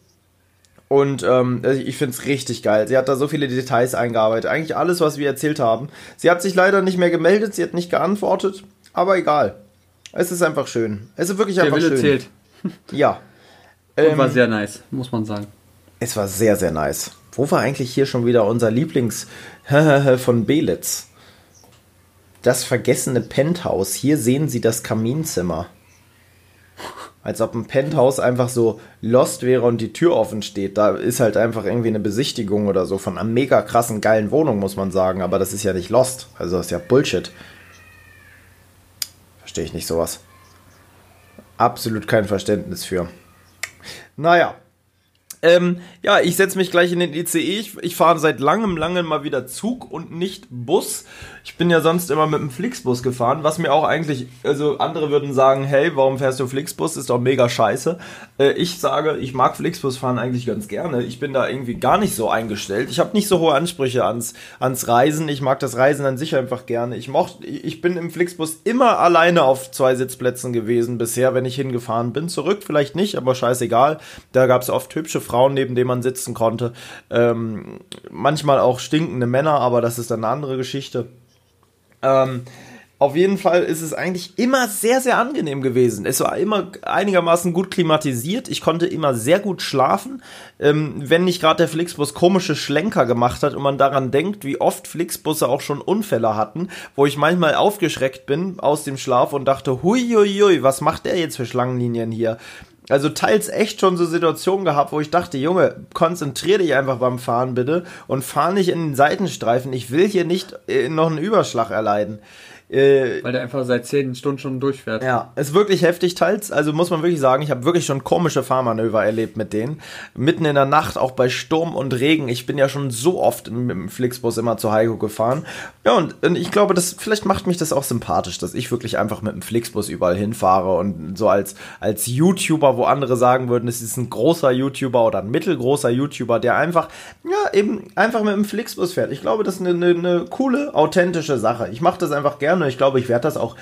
Und ähm, ich finde es richtig geil. Sie hat da so viele Details eingearbeitet. Eigentlich alles, was wir erzählt haben. Sie hat sich leider nicht mehr gemeldet, sie hat nicht geantwortet. Aber egal. Es ist einfach schön. Es ist wirklich einfach Der Wille schön. Zählt. *laughs* Ja. Und ähm, war sehr nice, muss man sagen. Es war sehr, sehr nice. Wo war eigentlich hier schon wieder unser Lieblings *laughs* von Belitz? Das vergessene Penthouse. Hier sehen Sie das Kaminzimmer als ob ein Penthouse einfach so lost wäre und die Tür offen steht. Da ist halt einfach irgendwie eine Besichtigung oder so von einer mega krassen, geilen Wohnung, muss man sagen. Aber das ist ja nicht lost. Also das ist ja Bullshit. Verstehe ich nicht sowas. Absolut kein Verständnis für. Naja, ähm, ja, ich setze mich gleich in den ICE. Ich, ich fahre seit langem, langem mal wieder Zug und nicht Bus. Ich bin ja sonst immer mit dem Flixbus gefahren, was mir auch eigentlich, also andere würden sagen, hey, warum fährst du Flixbus? Ist doch mega scheiße. Äh, ich sage, ich mag Flixbus fahren eigentlich ganz gerne. Ich bin da irgendwie gar nicht so eingestellt. Ich habe nicht so hohe Ansprüche ans, ans Reisen. Ich mag das Reisen an sich einfach gerne. Ich mochte, ich bin im Flixbus immer alleine auf zwei Sitzplätzen gewesen bisher, wenn ich hingefahren bin. Zurück vielleicht nicht, aber scheißegal. Da gab es oft hübsche Frauen, neben denen man sitzen konnte. Ähm, manchmal auch stinkende Männer, aber das ist dann eine andere Geschichte. Ähm, auf jeden Fall ist es eigentlich immer sehr, sehr angenehm gewesen. Es war immer einigermaßen gut klimatisiert. Ich konnte immer sehr gut schlafen. Ähm, wenn nicht gerade der Flixbus komische Schlenker gemacht hat und man daran denkt, wie oft Flixbusse auch schon Unfälle hatten, wo ich manchmal aufgeschreckt bin aus dem Schlaf und dachte, huiuiui, was macht der jetzt für Schlangenlinien hier? Also teils echt schon so Situationen gehabt, wo ich dachte, Junge, konzentrier dich einfach beim Fahren bitte und fahr nicht in den Seitenstreifen. Ich will hier nicht äh, noch einen Überschlag erleiden. Äh, Weil der einfach seit 10 Stunden schon durchfährt. Ja, ist wirklich heftig teils. Also muss man wirklich sagen, ich habe wirklich schon komische Fahrmanöver erlebt mit denen. Mitten in der Nacht, auch bei Sturm und Regen. Ich bin ja schon so oft mit dem Flixbus immer zu Heiko gefahren. Ja, und, und ich glaube, das vielleicht macht mich das auch sympathisch, dass ich wirklich einfach mit dem Flixbus überall hinfahre und so als, als YouTuber, wo andere sagen würden, es ist ein großer YouTuber oder ein mittelgroßer YouTuber, der einfach, ja, eben einfach mit dem Flixbus fährt. Ich glaube, das ist eine, eine, eine coole, authentische Sache. Ich mache das einfach gerne gerne. Ich glaube, ich werde das auch,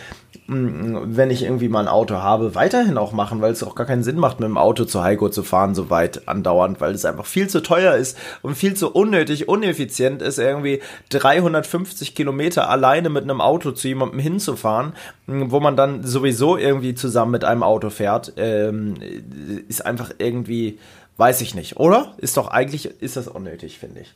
mm, wenn ich irgendwie mal ein Auto habe, weiterhin auch machen, weil es auch gar keinen Sinn macht, mit dem Auto zu Heiko zu fahren, so weit andauernd, weil es einfach viel zu teuer ist und viel zu unnötig, uneffizient ist, irgendwie 350 Kilometer alleine mit einem Auto zu jemandem hinzufahren, mm, wo man dann sowieso irgendwie zusammen mit einem Auto fährt, ähm, ist einfach irgendwie, weiß ich nicht, oder? Ist doch eigentlich, ist das unnötig, finde ich.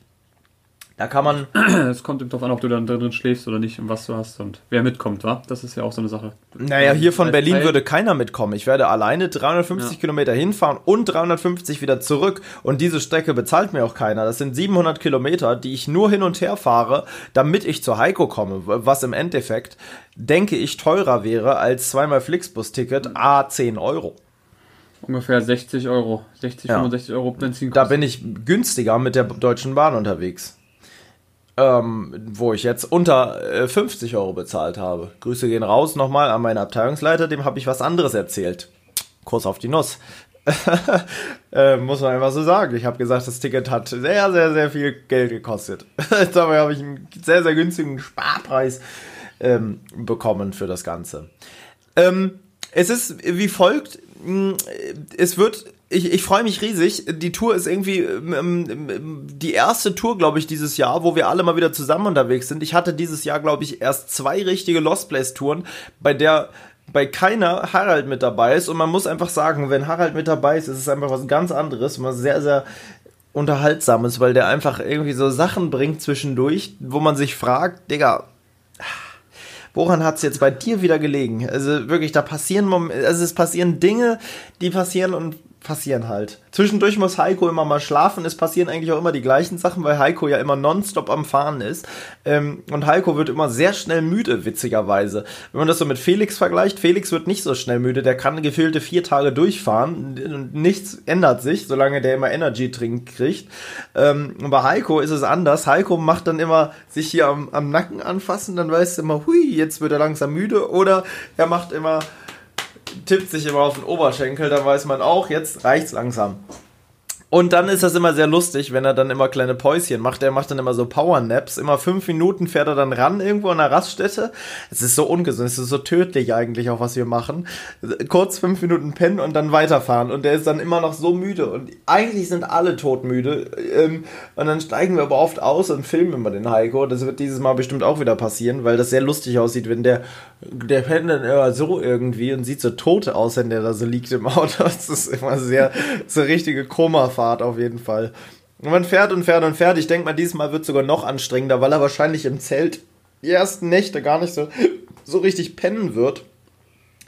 Da kann man. *clears throat* Es kommt darauf an, ob du dann drin schläfst oder nicht und was du hast und wer mitkommt, wa? Das ist ja auch so eine Sache. Naja, hier von Berlin Teil würde keiner mitkommen. Ich werde alleine 350 ja. Kilometer hinfahren und 350 wieder zurück und diese Strecke bezahlt mir auch keiner. Das sind 700 Kilometer, die ich nur hin und her fahre, damit ich zu Heiko komme, was im Endeffekt, denke ich, teurer wäre als zweimal Flixbus-Ticket, a 10 Euro. Ungefähr 60 Euro, 60, ja. 65 Euro Benzin. Da bin ich günstiger mit der Deutschen Bahn unterwegs ähm, wo ich jetzt unter äh, 50 Euro bezahlt habe. Grüße gehen raus nochmal an meinen Abteilungsleiter, dem habe ich was anderes erzählt. Kurs auf die Nuss. *laughs* äh, muss man einfach so sagen. Ich habe gesagt, das Ticket hat sehr, sehr, sehr viel Geld gekostet. *laughs* Dabei habe ich einen sehr, sehr günstigen Sparpreis ähm, bekommen für das Ganze. Ähm, es ist wie folgt. Es wird ich, ich freue mich riesig. Die Tour ist irgendwie ähm, ähm, die erste Tour, glaube ich, dieses Jahr, wo wir alle mal wieder zusammen unterwegs sind. Ich hatte dieses Jahr, glaube ich, erst zwei richtige Lost Place Touren, bei der bei keiner Harald mit dabei ist. Und man muss einfach sagen, wenn Harald mit dabei ist, ist es einfach was ganz anderes, was sehr, sehr unterhaltsames, weil der einfach irgendwie so Sachen bringt zwischendurch, wo man sich fragt, Digga, woran hat es jetzt bei dir wieder gelegen? Also wirklich, da passieren, also es passieren Dinge, die passieren und passieren halt. Zwischendurch muss Heiko immer mal schlafen. Es passieren eigentlich auch immer die gleichen Sachen, weil Heiko ja immer nonstop am Fahren ist. Ähm, und Heiko wird immer sehr schnell müde, witzigerweise. Wenn man das so mit Felix vergleicht, Felix wird nicht so schnell müde. Der kann gefehlte vier Tage durchfahren. Nichts ändert sich, solange der immer Energy Drink kriegt. Ähm, bei Heiko ist es anders. Heiko macht dann immer sich hier am, am Nacken anfassen. Dann weißt du immer, hui, jetzt wird er langsam müde. Oder er macht immer tippt sich immer auf den Oberschenkel, dann weiß man auch, jetzt reicht's langsam. Und dann ist das immer sehr lustig, wenn er dann immer kleine Päuschen macht. Er macht dann immer so Powernaps. Immer fünf Minuten fährt er dann ran irgendwo an der Raststätte. Es ist so ungesund, es ist so tödlich eigentlich auch, was wir machen. Kurz fünf Minuten pennen und dann weiterfahren. Und der ist dann immer noch so müde. Und eigentlich sind alle todmüde. Ähm, und dann steigen wir aber oft aus und filmen immer den Heiko. Das wird dieses Mal bestimmt auch wieder passieren, weil das sehr lustig aussieht, wenn der, der pennt dann immer so irgendwie und sieht so tot aus, wenn der da so liegt im Auto. *laughs* Das ist immer sehr, so richtige Koma Fahrt auf jeden Fall. Und man fährt und fährt und fährt. Ich denke mal, diesmal wird es sogar noch anstrengender, weil er wahrscheinlich im Zelt die ersten Nächte gar nicht so, so richtig pennen wird.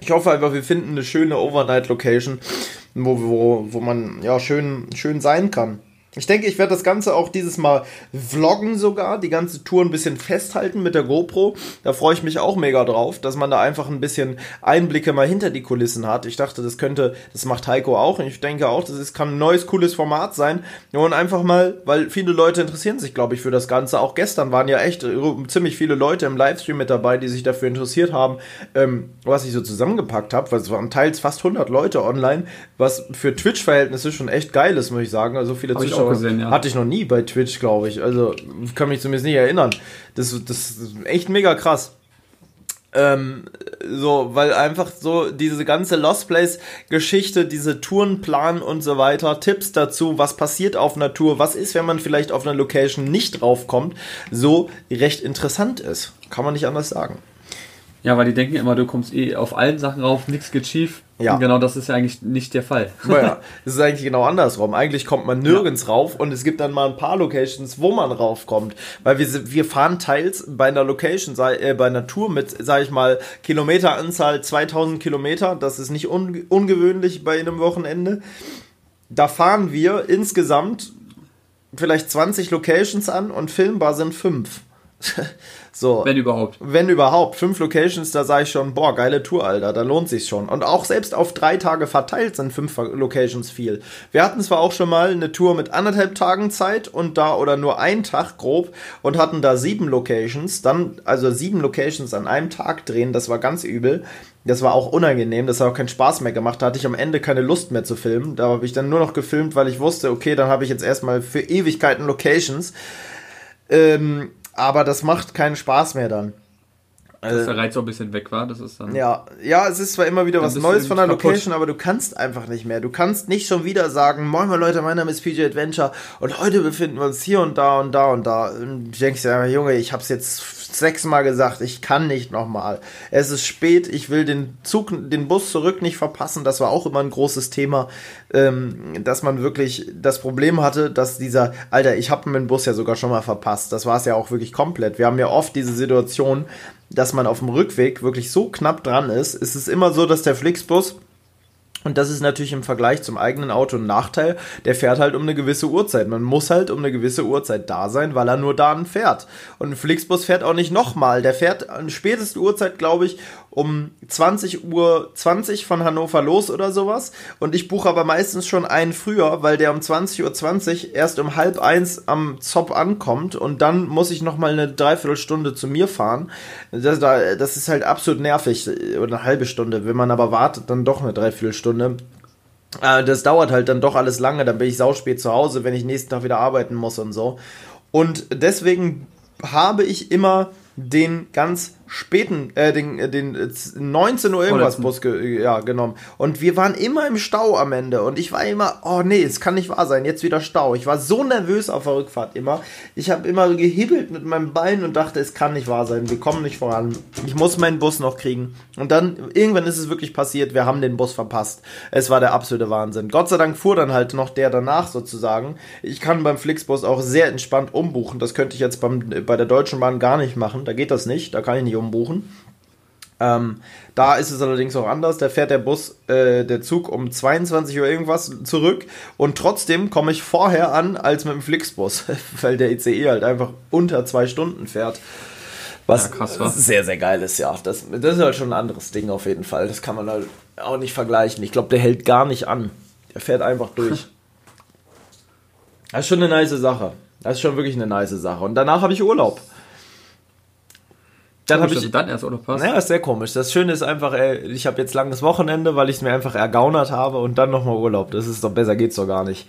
Ich hoffe einfach, wir finden eine schöne Overnight-Location, wo, wo, wo man ja schön, schön sein kann. Ich denke, ich werde das Ganze auch dieses Mal vloggen sogar, die ganze Tour ein bisschen festhalten mit der GoPro. Da freue ich mich auch mega drauf, dass man da einfach ein bisschen Einblicke mal hinter die Kulissen hat. Ich dachte, das könnte, das macht Heiko auch und ich denke auch, das ist, kann ein neues, cooles Format sein. Und einfach mal, weil viele Leute interessieren sich, glaube ich, für das Ganze. Auch gestern waren ja echt ziemlich viele Leute im Livestream mit dabei, die sich dafür interessiert haben, ähm, was ich so zusammengepackt habe, weil es waren teils fast 100 Leute online, was für Twitch-Verhältnisse schon echt geil ist, muss ich sagen. Also viele Zuschauer auch gesehen, ja. Hatte ich noch nie bei Twitch, glaube ich. Also kann mich zumindest nicht erinnern. Das, das ist echt mega krass. Ähm, so, weil einfach so diese ganze Lost Place Geschichte, diese Tourenplan und so weiter, Tipps dazu, was passiert auf einer Tour, was ist, wenn man vielleicht auf einer Location nicht draufkommt, so recht interessant ist. Kann man nicht anders sagen. Ja, weil die denken immer, du kommst eh auf allen Sachen rauf, nichts geht schief. Ja. Und genau das ist ja eigentlich nicht der Fall. Naja, *laughs* es ist eigentlich genau andersrum. Eigentlich kommt man nirgends ja. rauf und es gibt dann mal ein paar Locations, wo man raufkommt. Weil wir, wir fahren teils bei einer Location, äh, bei einer Tour mit, sag ich mal, Kilometeranzahl 2000 Kilometer. Das ist nicht un ungewöhnlich bei einem Wochenende. Da fahren wir insgesamt vielleicht 20 Locations an und filmbar sind fünf. *laughs* So. Wenn überhaupt. Wenn überhaupt. Fünf Locations, da sage ich schon, boah, geile Tour, Alter, da lohnt sich schon. Und auch selbst auf drei Tage verteilt sind fünf Locations viel. Wir hatten zwar auch schon mal eine Tour mit anderthalb Tagen Zeit und da, oder nur einen Tag grob, und hatten da sieben Locations, dann, also sieben Locations an einem Tag drehen, das war ganz übel. Das war auch unangenehm, das hat auch keinen Spaß mehr gemacht. Da hatte ich am Ende keine Lust mehr zu filmen. Da habe ich dann nur noch gefilmt, weil ich wusste, okay, dann habe ich jetzt erstmal für Ewigkeiten Locations. Ähm, aber das macht keinen Spaß mehr dann. Dass also der Reiz auch ein bisschen weg war, das ist dann. Ja, ja, es ist zwar immer wieder was Neues von der Location, aber du kannst einfach nicht mehr. Du kannst nicht schon wieder sagen, moin mal Leute, mein Name ist PJ Adventure und heute befinden wir uns hier und da und da und da. Und du denkst ja, Junge, ich hab's jetzt sechsmal gesagt, ich kann nicht nochmal. Es ist spät, ich will den Zug, den Bus zurück nicht verpassen. Das war auch immer ein großes Thema, ähm, dass man wirklich das Problem hatte, dass dieser, Alter, ich habe meinen Bus ja sogar schon mal verpasst. Das war es ja auch wirklich komplett. Wir haben ja oft diese Situation, dass man auf dem Rückweg wirklich so knapp dran ist. Es ist immer so, dass der Flixbus und das ist natürlich im Vergleich zum eigenen Auto ein Nachteil. Der fährt halt um eine gewisse Uhrzeit. Man muss halt um eine gewisse Uhrzeit da sein, weil er nur da fährt. Und ein Flixbus fährt auch nicht nochmal. Der fährt an späteste Uhrzeit, glaube ich, um 20 Uhr 20 von Hannover los oder sowas. Und ich buche aber meistens schon einen früher, weil der um 20 Uhr 20 erst um halb eins am Zop ankommt und dann muss ich nochmal eine Dreiviertelstunde zu mir fahren. Das, das ist halt absolut nervig. Oder eine halbe Stunde. Wenn man aber wartet, dann doch eine Dreiviertelstunde. Äh, das dauert halt dann doch alles lange. Dann bin ich sauspät zu Hause, wenn ich nächsten Tag wieder arbeiten muss und so. Und deswegen habe ich immer den ganz späten, äh, den, äh, den 19 äh, Uhr irgendwas Bus ge ja, genommen. Und wir waren immer im Stau am Ende. Und ich war immer, oh nee, es kann nicht wahr sein, jetzt wieder Stau. Ich war so nervös auf der Rückfahrt immer. Ich habe immer gehibbelt mit meinem Bein und dachte, es kann nicht wahr sein, wir kommen nicht voran. Ich muss meinen Bus noch kriegen. Und dann, irgendwann ist es wirklich passiert, wir haben den Bus verpasst. Es war der absolute Wahnsinn. Gott sei Dank fuhr dann halt noch der danach sozusagen. Ich kann beim Flixbus auch sehr entspannt umbuchen. Das könnte ich jetzt beim, bei der Deutschen Bahn gar nicht machen. Da geht das nicht. Da kann ich nicht umbuchen. Ähm, da ist es allerdings auch anders. Da fährt der Bus, äh, der Zug um 22 Uhr irgendwas zurück und trotzdem komme ich vorher an als mit dem Flixbus, *laughs* weil der ICE halt einfach unter zwei Stunden fährt. Was ja, krass, was? sehr, sehr geil ist, ja. Das, das ist halt schon ein anderes Ding auf jeden Fall. Das kann man halt auch nicht vergleichen. Ich glaube, der hält gar nicht an. Der fährt einfach durch. *laughs* das ist schon eine nice Sache. Das ist schon wirklich eine nice Sache. Und danach habe ich Urlaub. Dann habe ich dann erst Urlaub. Naja, ist sehr komisch. Das Schöne ist einfach, ey, ich habe jetzt langes Wochenende, weil ich es mir einfach ergaunert habe und dann nochmal Urlaub. Das ist doch besser, geht's doch gar nicht.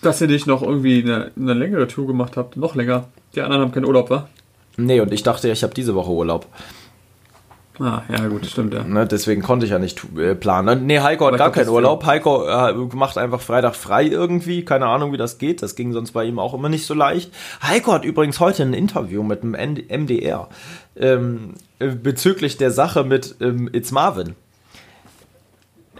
Dass ihr nicht noch irgendwie eine, eine längere Tour gemacht habt, noch länger. Die anderen haben keinen Urlaub, wa? Nee, und ich dachte, ich habe diese Woche Urlaub. Ah, ja, gut, stimmt, ja. Ne, deswegen konnte ich ja nicht äh, planen. Nee, Heiko hat gar keinen Urlaub. Heiko äh, macht einfach Freitag frei irgendwie. Keine Ahnung, wie das geht. Das ging sonst bei ihm auch immer nicht so leicht. Heiko hat übrigens heute ein Interview mit dem MDR ähm, bezüglich der Sache mit ähm, It's Marvin.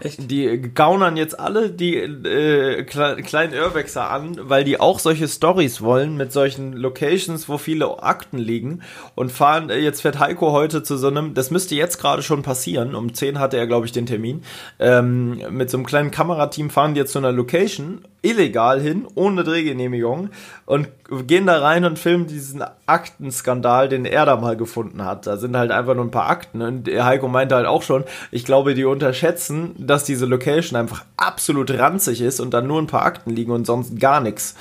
Echt? Die gaunern jetzt alle die äh, kleinen Irrwechser an, weil die auch solche Stories wollen mit solchen Locations, wo viele Akten liegen und fahren, äh, jetzt fährt Heiko heute zu so einem, das müsste jetzt gerade schon passieren, um 10 hatte er glaube ich den Termin, ähm, mit so einem kleinen Kamerateam fahren die jetzt zu einer Location illegal hin, ohne Drehgenehmigung und gehen da rein und filmen diesen Aktenskandal, den er da mal gefunden hat. Da sind halt einfach nur ein paar Akten und Heiko meinte halt auch schon, ich glaube, die unterschätzen, dass diese Location einfach absolut ranzig ist und dann nur ein paar Akten liegen und sonst gar nichts.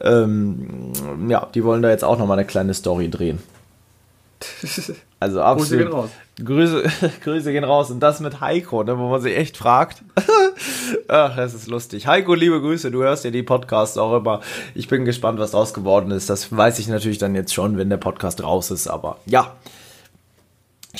Ähm, ja, die wollen da jetzt auch nochmal eine kleine Story drehen. *laughs* Also absolut. Grüße gehen raus. Grüße, *laughs* Grüße gehen raus. Und das mit Heiko, ne, wo man sich echt fragt. *laughs* Ach, das ist lustig. Heiko, liebe Grüße. Du hörst ja die Podcasts auch immer. Ich bin gespannt, was draus geworden ist. Das weiß ich natürlich dann jetzt schon, wenn der Podcast raus ist. Aber ja,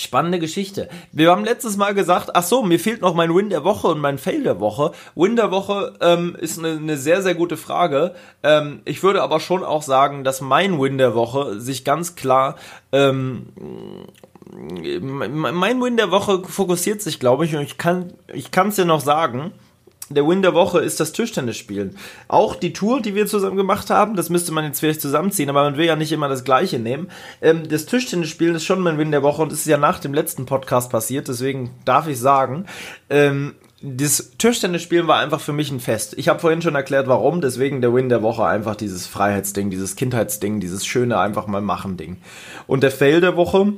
Spannende Geschichte. Wir haben letztes Mal gesagt, ach so, mir fehlt noch mein Win der Woche und mein Fail der Woche. Win der Woche ähm, ist eine, eine sehr, sehr gute Frage. Ähm, ich würde aber schon auch sagen, dass mein Win der Woche sich ganz klar ähm, mein Win der Woche fokussiert sich, glaube ich, und ich kann ich es dir noch sagen der Win der Woche ist das Tischtennisspielen. Auch die Tour, die wir zusammen gemacht haben, das müsste man jetzt vielleicht zusammenziehen, aber man will ja nicht immer das Gleiche nehmen. Ähm, das Tischtennisspielen ist schon mein Win der Woche und ist ja nach dem letzten Podcast passiert, deswegen darf ich sagen, ähm, das Tischtennisspielen war einfach für mich ein Fest. Ich habe vorhin schon erklärt, warum. Deswegen der Win der Woche einfach dieses Freiheitsding, dieses Kindheitsding, dieses schöne einfach mal machen Ding. Und der Fail der Woche,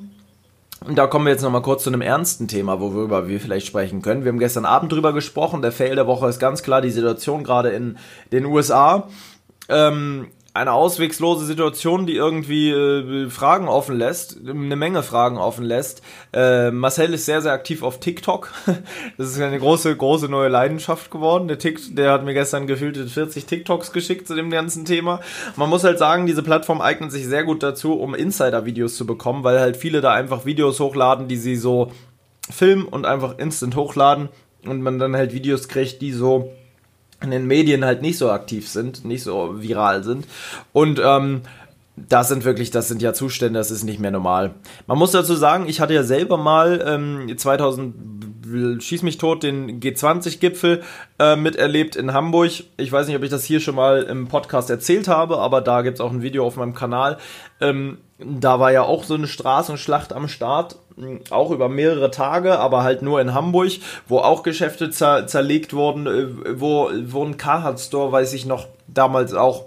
und da kommen wir jetzt nochmal kurz zu einem ernsten Thema, worüber wir vielleicht sprechen können. Wir haben gestern Abend drüber gesprochen. Der Fail der Woche ist ganz klar die Situation gerade in den USA. Ähm, eine auswegslose Situation, die irgendwie äh, Fragen offen lässt, eine Menge Fragen offen lässt. Äh, Marcel ist sehr, sehr aktiv auf TikTok. *laughs* Das ist eine große, große neue Leidenschaft geworden. Der, Tick, der hat mir gestern gefühlt 40 TikToks geschickt zu dem ganzen Thema. Man muss halt sagen, diese Plattform eignet sich sehr gut dazu, um Insider-Videos zu bekommen, weil halt viele da einfach Videos hochladen, die sie so filmen und einfach instant hochladen und man dann halt Videos kriegt, die so in den Medien halt nicht so aktiv sind, nicht so viral sind. Und ähm, das sind wirklich, das sind ja Zustände, das ist nicht mehr normal. Man muss dazu sagen, ich hatte ja selber mal ähm, 2000 schieß mich tot den G20-Gipfel äh, miterlebt in Hamburg. Ich weiß nicht, ob ich das hier schon mal im Podcast erzählt habe, aber da gibt es auch ein Video auf meinem Kanal. Ähm, da war ja auch so eine Straßenschlacht am Start auch über mehrere Tage, aber halt nur in Hamburg, wo auch Geschäfte zer zerlegt wurden, äh, wo, wo ein Carhartt Store, weiß ich noch, damals auch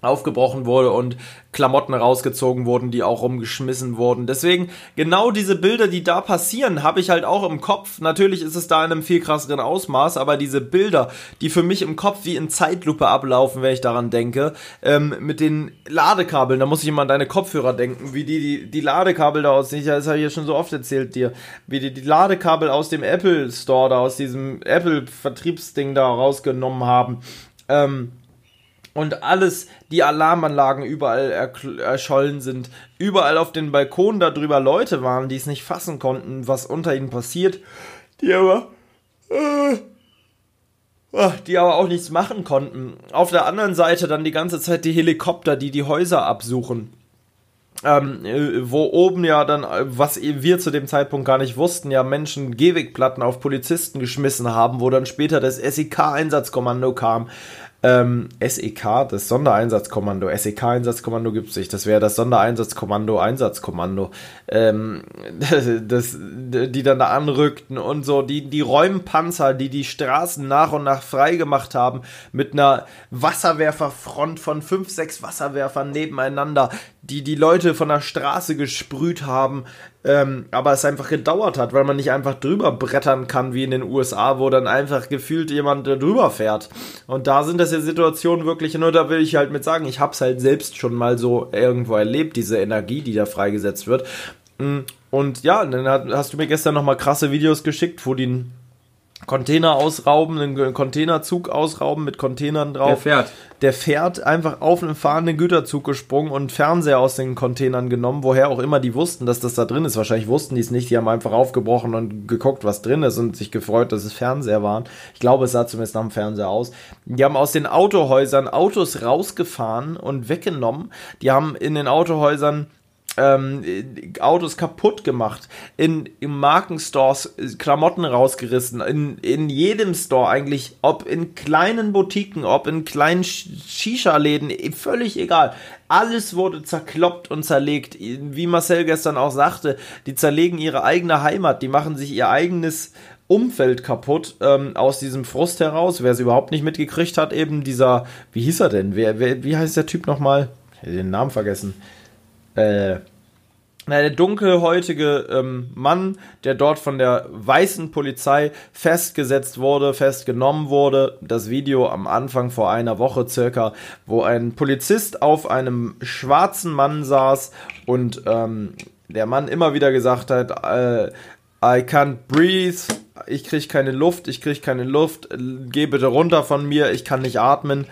aufgebrochen wurde und Klamotten rausgezogen wurden, die auch rumgeschmissen wurden. Deswegen genau diese Bilder, die da passieren, habe ich halt auch im Kopf. Natürlich ist es da in einem viel krasseren Ausmaß, aber diese Bilder, die für mich im Kopf wie in Zeitlupe ablaufen, wenn ich daran denke, ähm, mit den Ladekabeln, da muss ich immer an deine Kopfhörer denken, wie die die, die Ladekabel da aus, das habe ich ja schon so oft erzählt dir, wie die die Ladekabel aus dem Apple Store da aus diesem Apple Vertriebsding da rausgenommen haben. Ähm, und alles, die Alarmanlagen überall erschollen sind, überall auf den Balkonen darüber Leute waren, die es nicht fassen konnten, was unter ihnen passiert, die aber, äh, ah, die aber auch nichts machen konnten. Auf der anderen Seite dann die ganze Zeit die Helikopter, die die Häuser absuchen. Ähm, äh, wo oben ja dann, was wir zu dem Zeitpunkt gar nicht wussten, ja Menschen Gehwegplatten auf Polizisten geschmissen haben, wo dann später das SEK-Einsatzkommando kam ähm, SEK, das Sondereinsatzkommando, SEK-Einsatzkommando gibt es nicht, das wäre das Sondereinsatzkommando, Einsatzkommando, ähm, *laughs* das, die dann da anrückten und so, die, die Räumpanzer, die die Straßen nach und nach freigemacht haben, mit einer Wasserwerferfront von fünf, sechs Wasserwerfern nebeneinander, die die Leute von der Straße gesprüht haben, ähm, aber es einfach gedauert hat, weil man nicht einfach drüber brettern kann wie in den USA, wo dann einfach gefühlt jemand drüber fährt. Und da sind das ja Situationen wirklich, nur da will ich halt mit sagen, ich hab's halt selbst schon mal so irgendwo erlebt, diese Energie, die da freigesetzt wird. Mm, und ja, dann hast du mir gestern nochmal krasse Videos geschickt, wo die Container ausrauben, einen Containerzug ausrauben mit Containern drauf. Der fährt. Der fährt einfach auf einen fahrenden Güterzug gesprungen und Fernseher aus den Containern genommen, woher auch immer die wussten, dass das da drin ist. Wahrscheinlich wussten die es nicht, die haben einfach aufgebrochen und geguckt, was drin ist und sich gefreut, dass es Fernseher waren. Ich glaube, es sah zumindest nach dem Fernseher aus. Die haben aus den Autohäusern Autos rausgefahren und weggenommen. Die haben in den Autohäusern ähm, Autos kaputt gemacht, in, in Markenstores äh, Klamotten rausgerissen, in, in jedem Store eigentlich, ob in kleinen Boutiquen, ob in kleinen Shisha-Läden, völlig egal. Alles wurde zerkloppt und zerlegt. Wie Marcel gestern auch sagte, die zerlegen ihre eigene Heimat, die machen sich ihr eigenes Umfeld kaputt ähm, aus diesem Frust heraus. Wer es überhaupt nicht mitgekriegt hat, eben dieser, wie hieß er denn? Wer, wer, wie heißt der Typ nochmal? Ich habe den Namen vergessen äh, der dunkelhäutige ähm, Mann, der dort von der weißen Polizei festgesetzt wurde, festgenommen wurde. Das Video am Anfang vor einer Woche circa, wo ein Polizist auf einem schwarzen Mann saß und ähm, der Mann immer wieder gesagt hat, äh, I can't breathe, ich krieg keine Luft, ich krieg keine Luft, geh bitte runter von mir, ich kann nicht atmen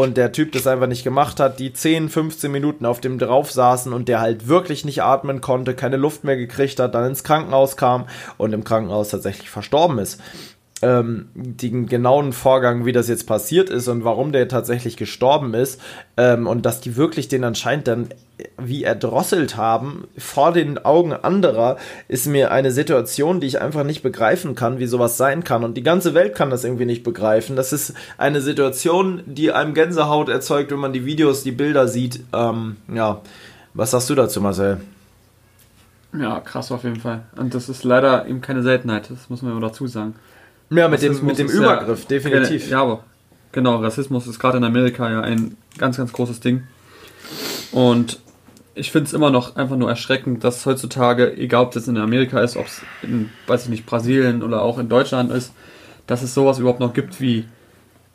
und der Typ das einfach nicht gemacht hat, die 10, 15 Minuten auf dem drauf saßen und der halt wirklich nicht atmen konnte, keine Luft mehr gekriegt hat, dann ins Krankenhaus kam und im Krankenhaus tatsächlich verstorben ist ähm, den genauen Vorgang, wie das jetzt passiert ist und warum der tatsächlich gestorben ist ähm, und dass die wirklich den anscheinend dann wie erdrosselt haben vor den Augen anderer, ist mir eine Situation, die ich einfach nicht begreifen kann, wie sowas sein kann. Und die ganze Welt kann das irgendwie nicht begreifen. Das ist eine Situation, die einem Gänsehaut erzeugt, wenn man die Videos, die Bilder sieht. Ähm, ja, was sagst du dazu, Marcel? Ja, krass auf jeden Fall. Und das ist leider eben keine Seltenheit, das muss man immer dazu sagen. Ja, mit dem, mit dem Übergriff, ja, definitiv. Ja, aber genau, Rassismus ist gerade in Amerika ja ein ganz, ganz großes Ding. Und ich finde es immer noch einfach nur erschreckend, dass heutzutage, egal ob das in Amerika ist, ob es in, weiß ich nicht, Brasilien oder auch in Deutschland ist, dass es sowas überhaupt noch gibt wie,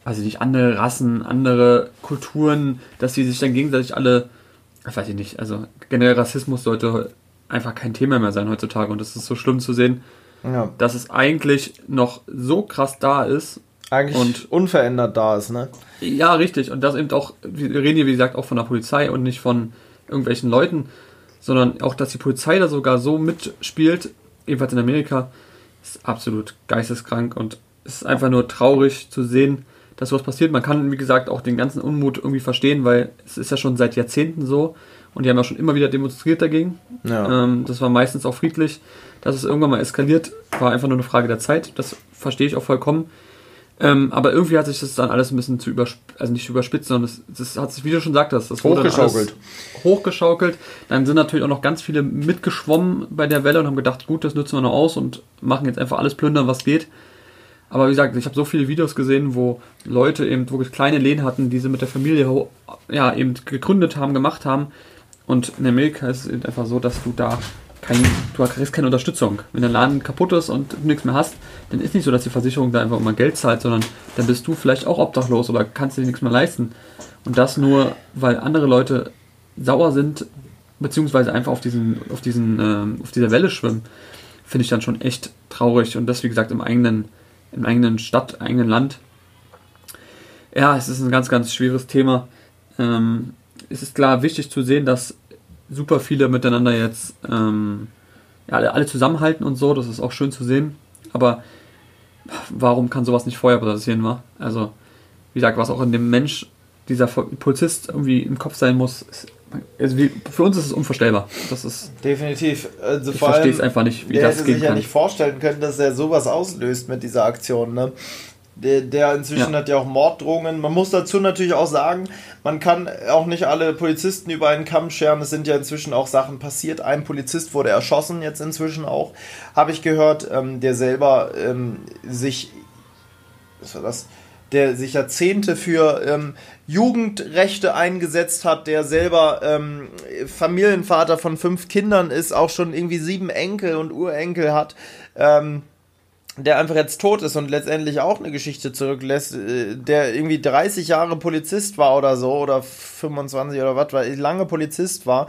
weiß ich nicht, andere Rassen, andere Kulturen, dass die sich dann gegenseitig alle, weiß ich nicht, also generell Rassismus sollte einfach kein Thema mehr sein heutzutage und das ist so schlimm zu sehen, ja. dass es eigentlich noch so krass da ist. Eigentlich und unverändert da ist, ne? Ja, richtig. Und das eben auch, wir reden hier wie gesagt auch von der Polizei und nicht von irgendwelchen Leuten, sondern auch, dass die Polizei da sogar so mitspielt, ebenfalls in Amerika, ist absolut geisteskrank und es ist einfach nur traurig zu sehen, dass sowas passiert. Man kann, wie gesagt, auch den ganzen Unmut irgendwie verstehen, weil es ist ja schon seit Jahrzehnten so und die haben ja schon immer wieder demonstriert dagegen. Ja. Ähm, das war meistens auch friedlich dass es irgendwann mal eskaliert, war einfach nur eine Frage der Zeit. Das verstehe ich auch vollkommen. Ähm, aber irgendwie hat sich das dann alles ein bisschen zu überspitzen, also nicht überspitzt, sondern das, das, hat sich, wie du schon sagtest, das wurde hochgeschaukelt. hochgeschaukelt. Dann sind natürlich auch noch ganz viele mitgeschwommen bei der Welle und haben gedacht, gut, das nutzen wir noch aus und machen jetzt einfach alles plündern, was geht. Aber wie gesagt, ich habe so viele Videos gesehen, wo Leute eben wirklich kleine Läden hatten, die sie mit der Familie ja, eben gegründet haben, gemacht haben. Und in Amerika ist es eben einfach so, dass du da kein, du kriegst keine Unterstützung. Wenn der Laden kaputt ist und du nichts mehr hast, dann ist nicht so, dass die Versicherung da einfach immer Geld zahlt, sondern dann bist du vielleicht auch obdachlos oder kannst dir nichts mehr leisten. Und das nur, weil andere Leute sauer sind, beziehungsweise einfach auf diesen, auf diesen, äh, auf dieser Welle schwimmen, finde ich dann schon echt traurig. Und das, wie gesagt, im eigenen, im eigenen Stadt, eigenen Land. Ja, es ist ein ganz, ganz schweres Thema. Ähm, es ist klar wichtig zu sehen, dass super viele miteinander jetzt ähm, ja, alle zusammenhalten und so, das ist auch schön zu sehen. Aber warum kann sowas nicht vorher passieren, war? Also, wie gesagt, was auch in dem Mensch, dieser Polizist irgendwie im Kopf sein muss, ist, also wie, für uns ist es unvorstellbar. Das ist definitiv. Also ich verstehe es einfach nicht, wie das geht. Ich hätte sich ja nicht vorstellen können, dass er sowas auslöst mit dieser Aktion. Ne? Der, der inzwischen ja. hat ja auch Morddrohungen. Man muss dazu natürlich auch sagen, man kann auch nicht alle Polizisten über einen Kamm scheren. Es sind ja inzwischen auch Sachen passiert. Ein Polizist wurde erschossen, jetzt inzwischen auch, habe ich gehört, ähm, der selber ähm, sich, was war das? Der sich Jahrzehnte für ähm, Jugendrechte eingesetzt hat, der selber ähm, Familienvater von fünf Kindern ist, auch schon irgendwie sieben Enkel und Urenkel hat. Ähm, der einfach jetzt tot ist und letztendlich auch eine Geschichte zurücklässt, äh, der irgendwie 30 Jahre Polizist war oder so, oder 25 oder was, weil lange Polizist war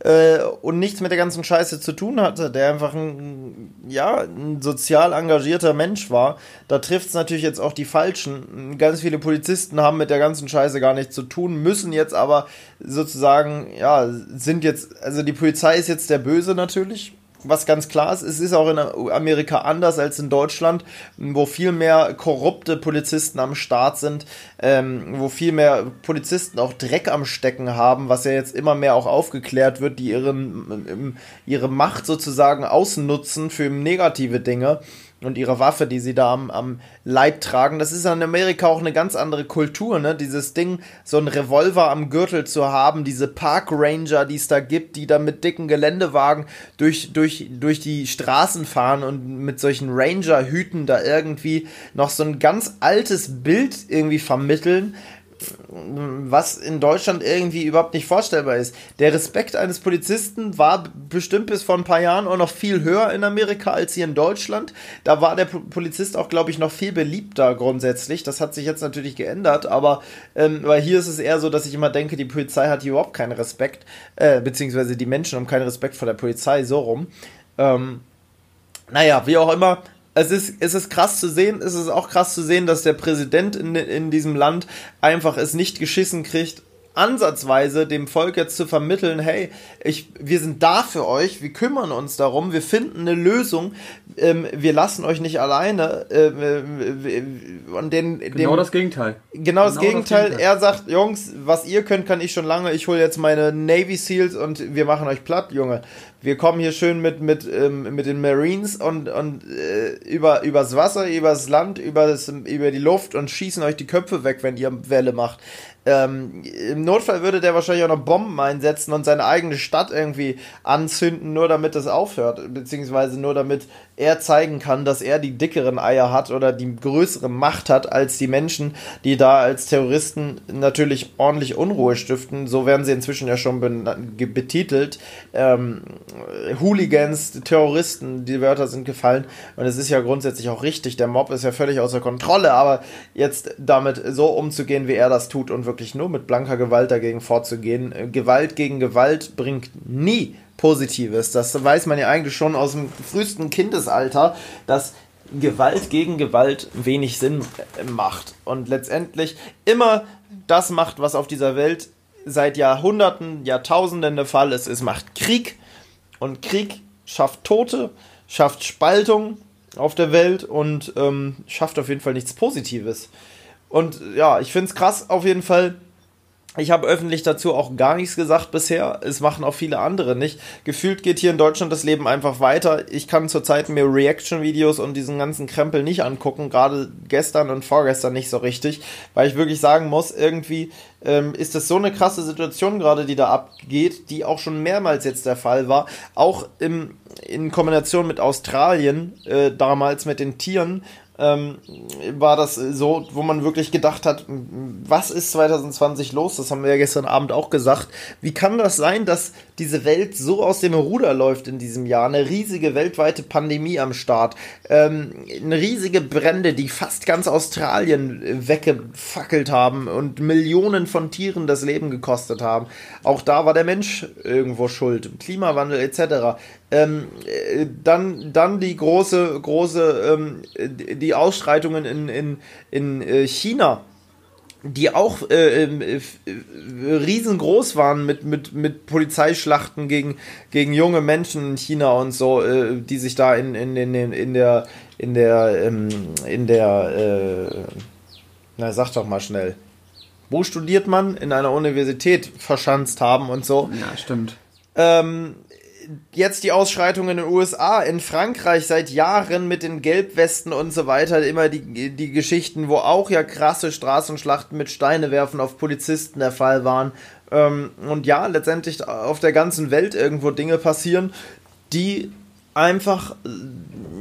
äh, und nichts mit der ganzen Scheiße zu tun hatte, der einfach ein, ja, ein sozial engagierter Mensch war. Da trifft es natürlich jetzt auch die Falschen. Ganz viele Polizisten haben mit der ganzen Scheiße gar nichts zu tun, müssen jetzt aber sozusagen, ja, sind jetzt, also die Polizei ist jetzt der Böse natürlich was ganz klar ist, es ist auch in Amerika anders als in Deutschland, wo viel mehr korrupte Polizisten am Start sind, ähm, wo viel mehr Polizisten auch Dreck am Stecken haben, was ja jetzt immer mehr auch aufgeklärt wird, die ihren, ihre Macht sozusagen ausnutzen für negative Dinge und ihre Waffe, die sie da am, am Leib tragen. Das ist in Amerika auch eine ganz andere Kultur, ne? Dieses Ding, so ein Revolver am Gürtel zu haben, diese Park Ranger, die es da gibt, die da mit dicken Geländewagen durch, durch, durch die Straßen fahren und mit solchen Ranger-Hüten da irgendwie noch so ein ganz altes Bild irgendwie vermitteln, was in Deutschland irgendwie überhaupt nicht vorstellbar ist. Der Respekt eines Polizisten war bestimmt bis vor ein paar Jahren auch noch viel höher in Amerika als hier in Deutschland. Da war der Polizist auch, glaube ich, noch viel beliebter grundsätzlich. Das hat sich jetzt natürlich geändert, aber ähm, weil hier ist es eher so, dass ich immer denke, die Polizei hat hier überhaupt keinen Respekt, äh, beziehungsweise die Menschen haben keinen Respekt vor der Polizei, so rum. Ähm, naja, wie auch immer, es ist, es ist krass zu sehen, es ist auch krass zu sehen, dass der Präsident in, in diesem Land einfach es nicht geschissen kriegt, ansatzweise dem Volk jetzt zu vermitteln, hey, ich, wir sind da für euch, wir kümmern uns darum, wir finden eine Lösung, ähm, wir lassen euch nicht alleine. Äh, und den, genau dem, das Gegenteil. Genau, genau das, Gegenteil. das, Gegenteil. Er sagt, Jungs, was ihr könnt, kann ich schon lange. Ich hole jetzt meine Navy Seals und wir machen euch platt, Junge wir kommen hier schön mit, mit, ähm, mit den Marines und, und äh, über, übers Wasser, übers Land, übers, über die Luft und schießen euch die Köpfe weg, wenn ihr Welle macht. Ähm, Im Notfall würde der wahrscheinlich auch noch Bomben einsetzen und seine eigene Stadt irgendwie anzünden, nur damit das aufhört, beziehungsweise nur damit er zeigen kann, dass er die dickeren Eier hat oder die größere Macht hat als die Menschen, die da als Terroristen natürlich ordentlich Unruhe stiften. So werden sie inzwischen ja schon betitelt. Ähm, Hooligans, Terroristen, die Wörter sind gefallen und es ist ja grundsätzlich auch richtig. Der Mob ist ja völlig außer Kontrolle, aber jetzt damit so umzugehen, wie er das tut und wirklich nur mit blanker Gewalt dagegen vorzugehen. Äh, Gewalt gegen Gewalt bringt nie Positives. Das weiß man ja eigentlich schon aus dem frühesten Kindesalter, dass Gewalt gegen Gewalt wenig Sinn äh, macht und letztendlich immer das macht, was auf dieser Welt seit Jahrhunderten, Jahrtausenden der Fall ist. Es macht Krieg und Krieg schafft Tote, schafft Spaltung auf der Welt und ähm, schafft auf jeden Fall nichts Positives. Und ja, ich finde es krass auf jeden Fall. Ich habe öffentlich dazu auch gar nichts gesagt bisher. Es machen auch viele andere nicht. Gefühlt geht hier in Deutschland das Leben einfach weiter. Ich kann zurzeit mir Reaction-Videos und diesen ganzen Krempel nicht angucken. Gerade gestern und vorgestern nicht so richtig. Weil ich wirklich sagen muss, irgendwie ähm, ist das so eine krasse Situation gerade, die da abgeht, die auch schon mehrmals jetzt der Fall war. Auch im, in Kombination mit Australien, äh, damals mit den Tieren, ähm, war das so, wo man wirklich gedacht hat, was ist 2020 los? Das haben wir ja gestern Abend auch gesagt. Wie kann das sein, dass diese Welt so aus dem Ruder läuft in diesem Jahr? Eine riesige weltweite Pandemie am Start, ähm, eine riesige Brände, die fast ganz Australien weggefackelt haben und Millionen von Tieren das Leben gekostet haben. Auch da war der Mensch irgendwo schuld, Klimawandel etc. Ähm, äh, dann, dann die große, große, ähm, die Ausschreitungen in, in, in äh, China, die auch äh, äh, riesengroß waren mit, mit, mit Polizeischlachten gegen, gegen junge Menschen in China und so, äh, die sich da in, in, in, in der, in der, ähm, in der, äh, na sag doch mal schnell, wo studiert man? In einer Universität verschanzt haben und so. Ja, stimmt. Ähm, jetzt die Ausschreitungen in den USA, in Frankreich seit Jahren mit den Gelbwesten und so weiter, immer die, die Geschichten, wo auch ja krasse Straßenschlachten mit Steine werfen auf Polizisten der Fall waren. Ähm, und ja, letztendlich auf der ganzen Welt irgendwo Dinge passieren, die einfach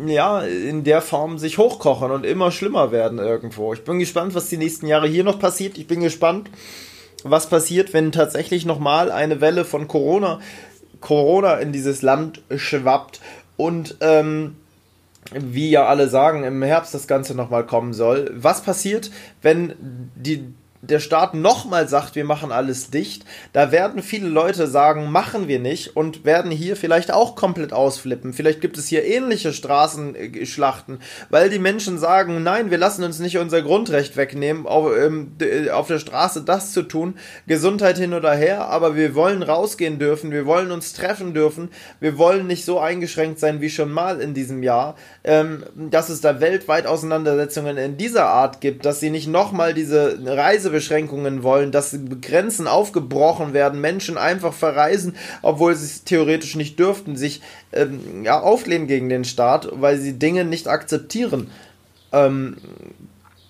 ja in der Form sich hochkochen und immer schlimmer werden irgendwo. Ich bin gespannt, was die nächsten Jahre hier noch passiert. Ich bin gespannt, was passiert, wenn tatsächlich nochmal eine Welle von Corona, Corona in dieses Land schwappt und ähm, wie ja alle sagen, im Herbst das Ganze nochmal kommen soll. Was passiert, wenn die der Staat nochmal sagt, wir machen alles dicht, da werden viele Leute sagen, machen wir nicht und werden hier vielleicht auch komplett ausflippen. Vielleicht gibt es hier ähnliche Straßenschlachten, weil die Menschen sagen, nein, wir lassen uns nicht unser Grundrecht wegnehmen, auf, ähm, auf der Straße das zu tun, Gesundheit hin oder her, aber wir wollen rausgehen dürfen, wir wollen uns treffen dürfen, wir wollen nicht so eingeschränkt sein wie schon mal in diesem Jahr, ähm, dass es da weltweit Auseinandersetzungen in dieser Art gibt, dass sie nicht nochmal diese Reise Reisebeschränkungen wollen, dass Grenzen aufgebrochen werden, Menschen einfach verreisen, obwohl sie es theoretisch nicht dürften, sich ähm, ja, auflehnen gegen den Staat, weil sie Dinge nicht akzeptieren. Ähm,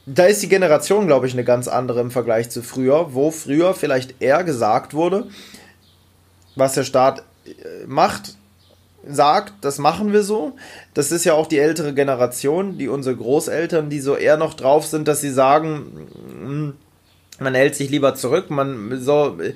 da ist die Generation, glaube ich, eine ganz andere im Vergleich zu früher, wo früher vielleicht eher gesagt wurde, was der Staat äh, macht, sagt, das machen wir so. Das ist ja auch die ältere Generation, die unsere Großeltern, die so eher noch drauf sind, dass sie sagen, hm, man hält sich lieber zurück, man so äh,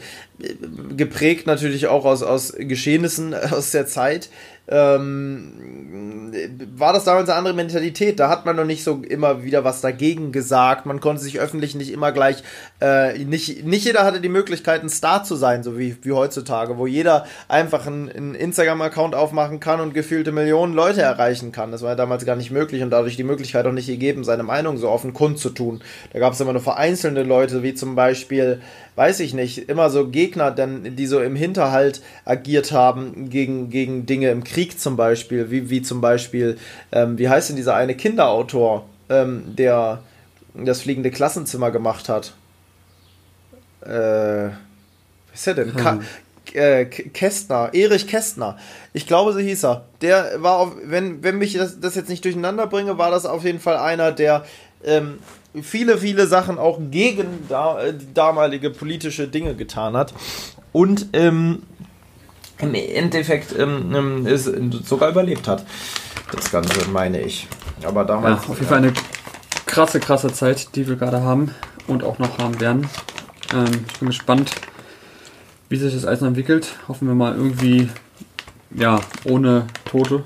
geprägt natürlich auch aus, aus Geschehnissen *laughs* aus der Zeit, ähm, war das damals eine andere Mentalität. Da hat man noch nicht so immer wieder was dagegen gesagt. Man konnte sich öffentlich nicht immer gleich, äh, nicht, nicht jeder hatte die Möglichkeit, ein Star zu sein, so wie, wie heutzutage, wo jeder einfach einen, Instagram-Account aufmachen kann und gefühlte Millionen Leute erreichen kann. Das war ja damals gar nicht möglich und dadurch die Möglichkeit auch nicht gegeben, seine Meinung so offen kundzutun. Da gab es immer nur vereinzelte Leute, wie zum Beispiel weiß ich nicht, immer so Gegner, denn, die so im Hinterhalt agiert haben gegen, gegen Dinge im Krieg zum Beispiel, wie, wie zum Beispiel, ähm, wie heißt denn dieser eine Kinderautor, ähm, der das fliegende Klassenzimmer gemacht hat? Äh, was ist er denn? Hm. Äh, Kästner, Erich Kästner. Ich glaube, so hieß er. Der war auf, wenn, wenn mich das, das jetzt nicht durcheinander bringe, war das auf jeden Fall einer, der ähm, viele, viele Sachen auch gegen da, äh, damalige politische Dinge getan hat. Und ähm, im Endeffekt ähm, ähm ist, sogar überlebt hat. Das Ganze, meine ich. Aber damals. Ja, auf jeden Fall eine krasse, krasse Zeit, die wir gerade haben und auch noch haben werden. Ähm, ich bin gespannt, wie sich das alles entwickelt. Hoffen wir mal irgendwie, ja, ohne Tote.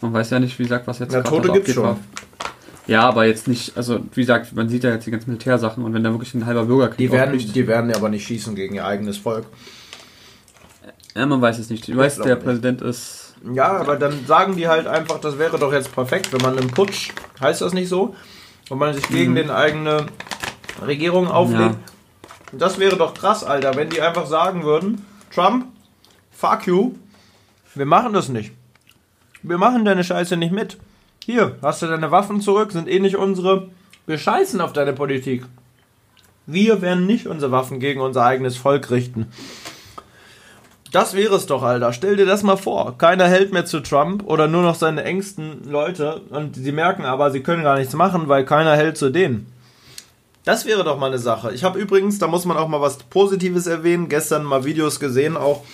Man weiß ja nicht, wie gesagt, was jetzt ja, Tote gibt es schon. Ja, aber jetzt nicht, also wie gesagt, man sieht ja jetzt die ganzen Militärsachen und wenn da wirklich ein halber Bürgerkrieg die werden, die werden ja aber nicht schießen gegen ihr eigenes Volk. Ja, man weiß es nicht. Du weißt, der nicht. Präsident ist. Ja, aber dann sagen die halt einfach, das wäre doch jetzt perfekt, wenn man einen Putsch, heißt das nicht so, wenn man sich gegen mhm. den eigene Regierung auflegt. Ja. Das wäre doch krass, Alter, wenn die einfach sagen würden, Trump, fuck you, wir machen das nicht. Wir machen deine Scheiße nicht mit. Hier, hast du deine Waffen zurück, sind eh nicht unsere. Wir scheißen auf deine Politik. Wir werden nicht unsere Waffen gegen unser eigenes Volk richten. Das wäre es doch, Alter. Stell dir das mal vor. Keiner hält mehr zu Trump oder nur noch seine engsten Leute und sie merken aber, sie können gar nichts machen, weil keiner hält zu denen. Das wäre doch mal eine Sache. Ich habe übrigens, da muss man auch mal was Positives erwähnen, gestern mal Videos gesehen, auch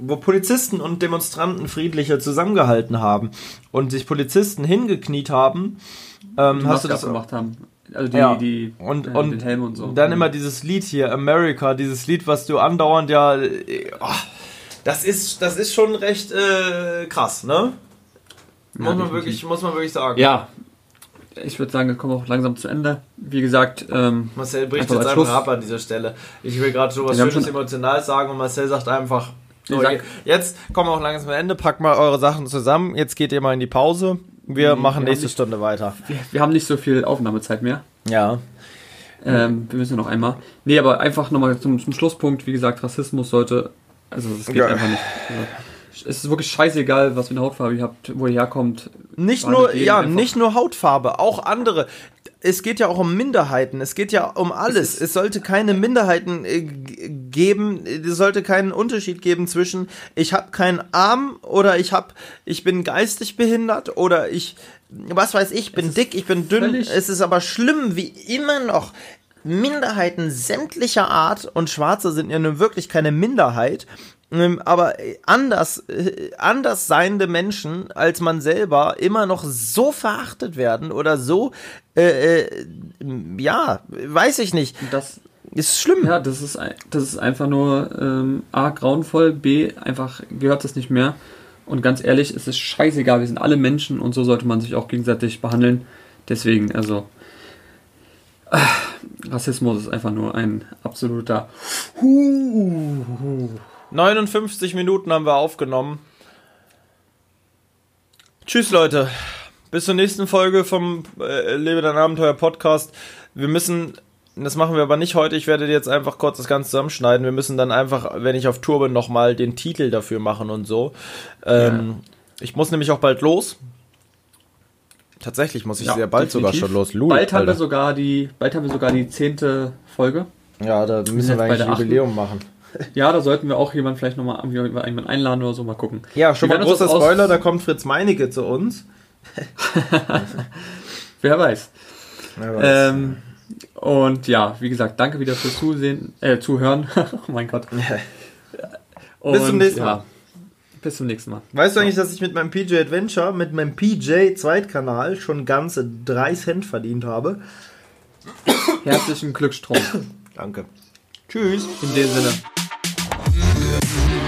wo Polizisten und Demonstranten friedlicher zusammengehalten haben und sich Polizisten hingekniet haben. Ähm, hast du das gemacht haben? Also die, ja. die und, äh, und den Helm und so. Dann immer dieses Lied hier, America, dieses Lied, was du andauernd ja. Oh, das ist, das ist schon recht äh, krass, ne? Muss, ja, man wirklich, muss man wirklich sagen. Ja, ich würde sagen, wir kommen auch langsam zu Ende. Wie gesagt, ähm, Marcel bricht jetzt einfach ab an dieser Stelle. Ich will gerade so was Schönes emotional sagen und Marcel sagt einfach, so, jetzt kommen wir auch langsam zum Ende. Packt mal eure Sachen zusammen. Jetzt geht ihr mal in die Pause. Wir mhm, machen wir nächste nicht, Stunde weiter. Wir, wir, haben nicht so viel Aufnahmezeit mehr. Ja. Ähm, wir müssen noch einmal. Nee, aber einfach nochmal zum, zum Schlusspunkt. Wie gesagt, Rassismus sollte. Also, es geht ja. einfach nicht. Also, *laughs* es ist wirklich scheißegal, was für eine Hautfarbe ihr habt, wo ihr herkommt. Nicht nur, ja, nicht nur Hautfarbe, auch andere. Es geht ja auch um Minderheiten. Es geht ja um alles. Es sollte keine Minderheiten äh, geben, es sollte keinen Unterschied geben zwischen ich habe keinen Arm oder ich habe ich bin geistig behindert oder ich was weiß ich, bin dick, ich bin dünn. Es ist aber schlimm, wie immer noch Minderheiten sämtlicher Art und Schwarze sind ja nun wirklich keine Minderheit. Ähm, Aber anders, äh, anders seiende Menschen als man selber immer noch so verachtet werden oder so, äh, äh, ja, weiß ich nicht. Das, Ist schlimm. ja, das ist, das ist einfach nur ähm, A, grauenvoll, B, einfach gehört das nicht mehr. Und ganz ehrlich, es ist scheißegal, wir sind alle Menschen und so sollte man sich auch gegenseitig behandeln. Deswegen, also, ah, Rassismus ist einfach nur ein absoluter 59 Minuten haben wir aufgenommen. Tschüss, Leute. Bis zur nächsten Folge vom äh, Lebe dein Abenteuer Podcast. Wir müssen, das machen wir aber nicht heute, ich werde jetzt einfach kurz das Ganze zusammenschneiden. Wir müssen dann einfach, wenn ich auf Tour bin, nochmal den Titel dafür machen und so. Ähm, Ich muss nämlich auch bald los. Tatsächlich muss ich Ja, sehr bald sogar definitiv. schon los. Lul, bald haben wir sogar die, bald haben wir sogar die zehnte Folge. Ja, da müssen wir bei eigentlich ein. Jubiläum machen. *laughs* Ja, da sollten wir auch jemanden vielleicht nochmal jemanden einladen oder so, mal gucken. Ja, schon Wir mal großer Spoiler, da kommt Fritz Meinecke zu uns. *laughs* Wer weiß. Ja, was. Ähm, und ja, wie gesagt, danke wieder fürs Zusehen, äh, Zuhören. *laughs* oh mein Gott. Und, Bis zum nächsten ja, Mal. Bis zum nächsten Mal. Weißt du eigentlich, dass ich mit meinem PJ Adventure, mit meinem PJ Zweitkanal schon ganze 3 Cent verdient habe? Herzlichen Glückstrom. *coughs* Danke. Tschüss. In dem Sinne. Thank you.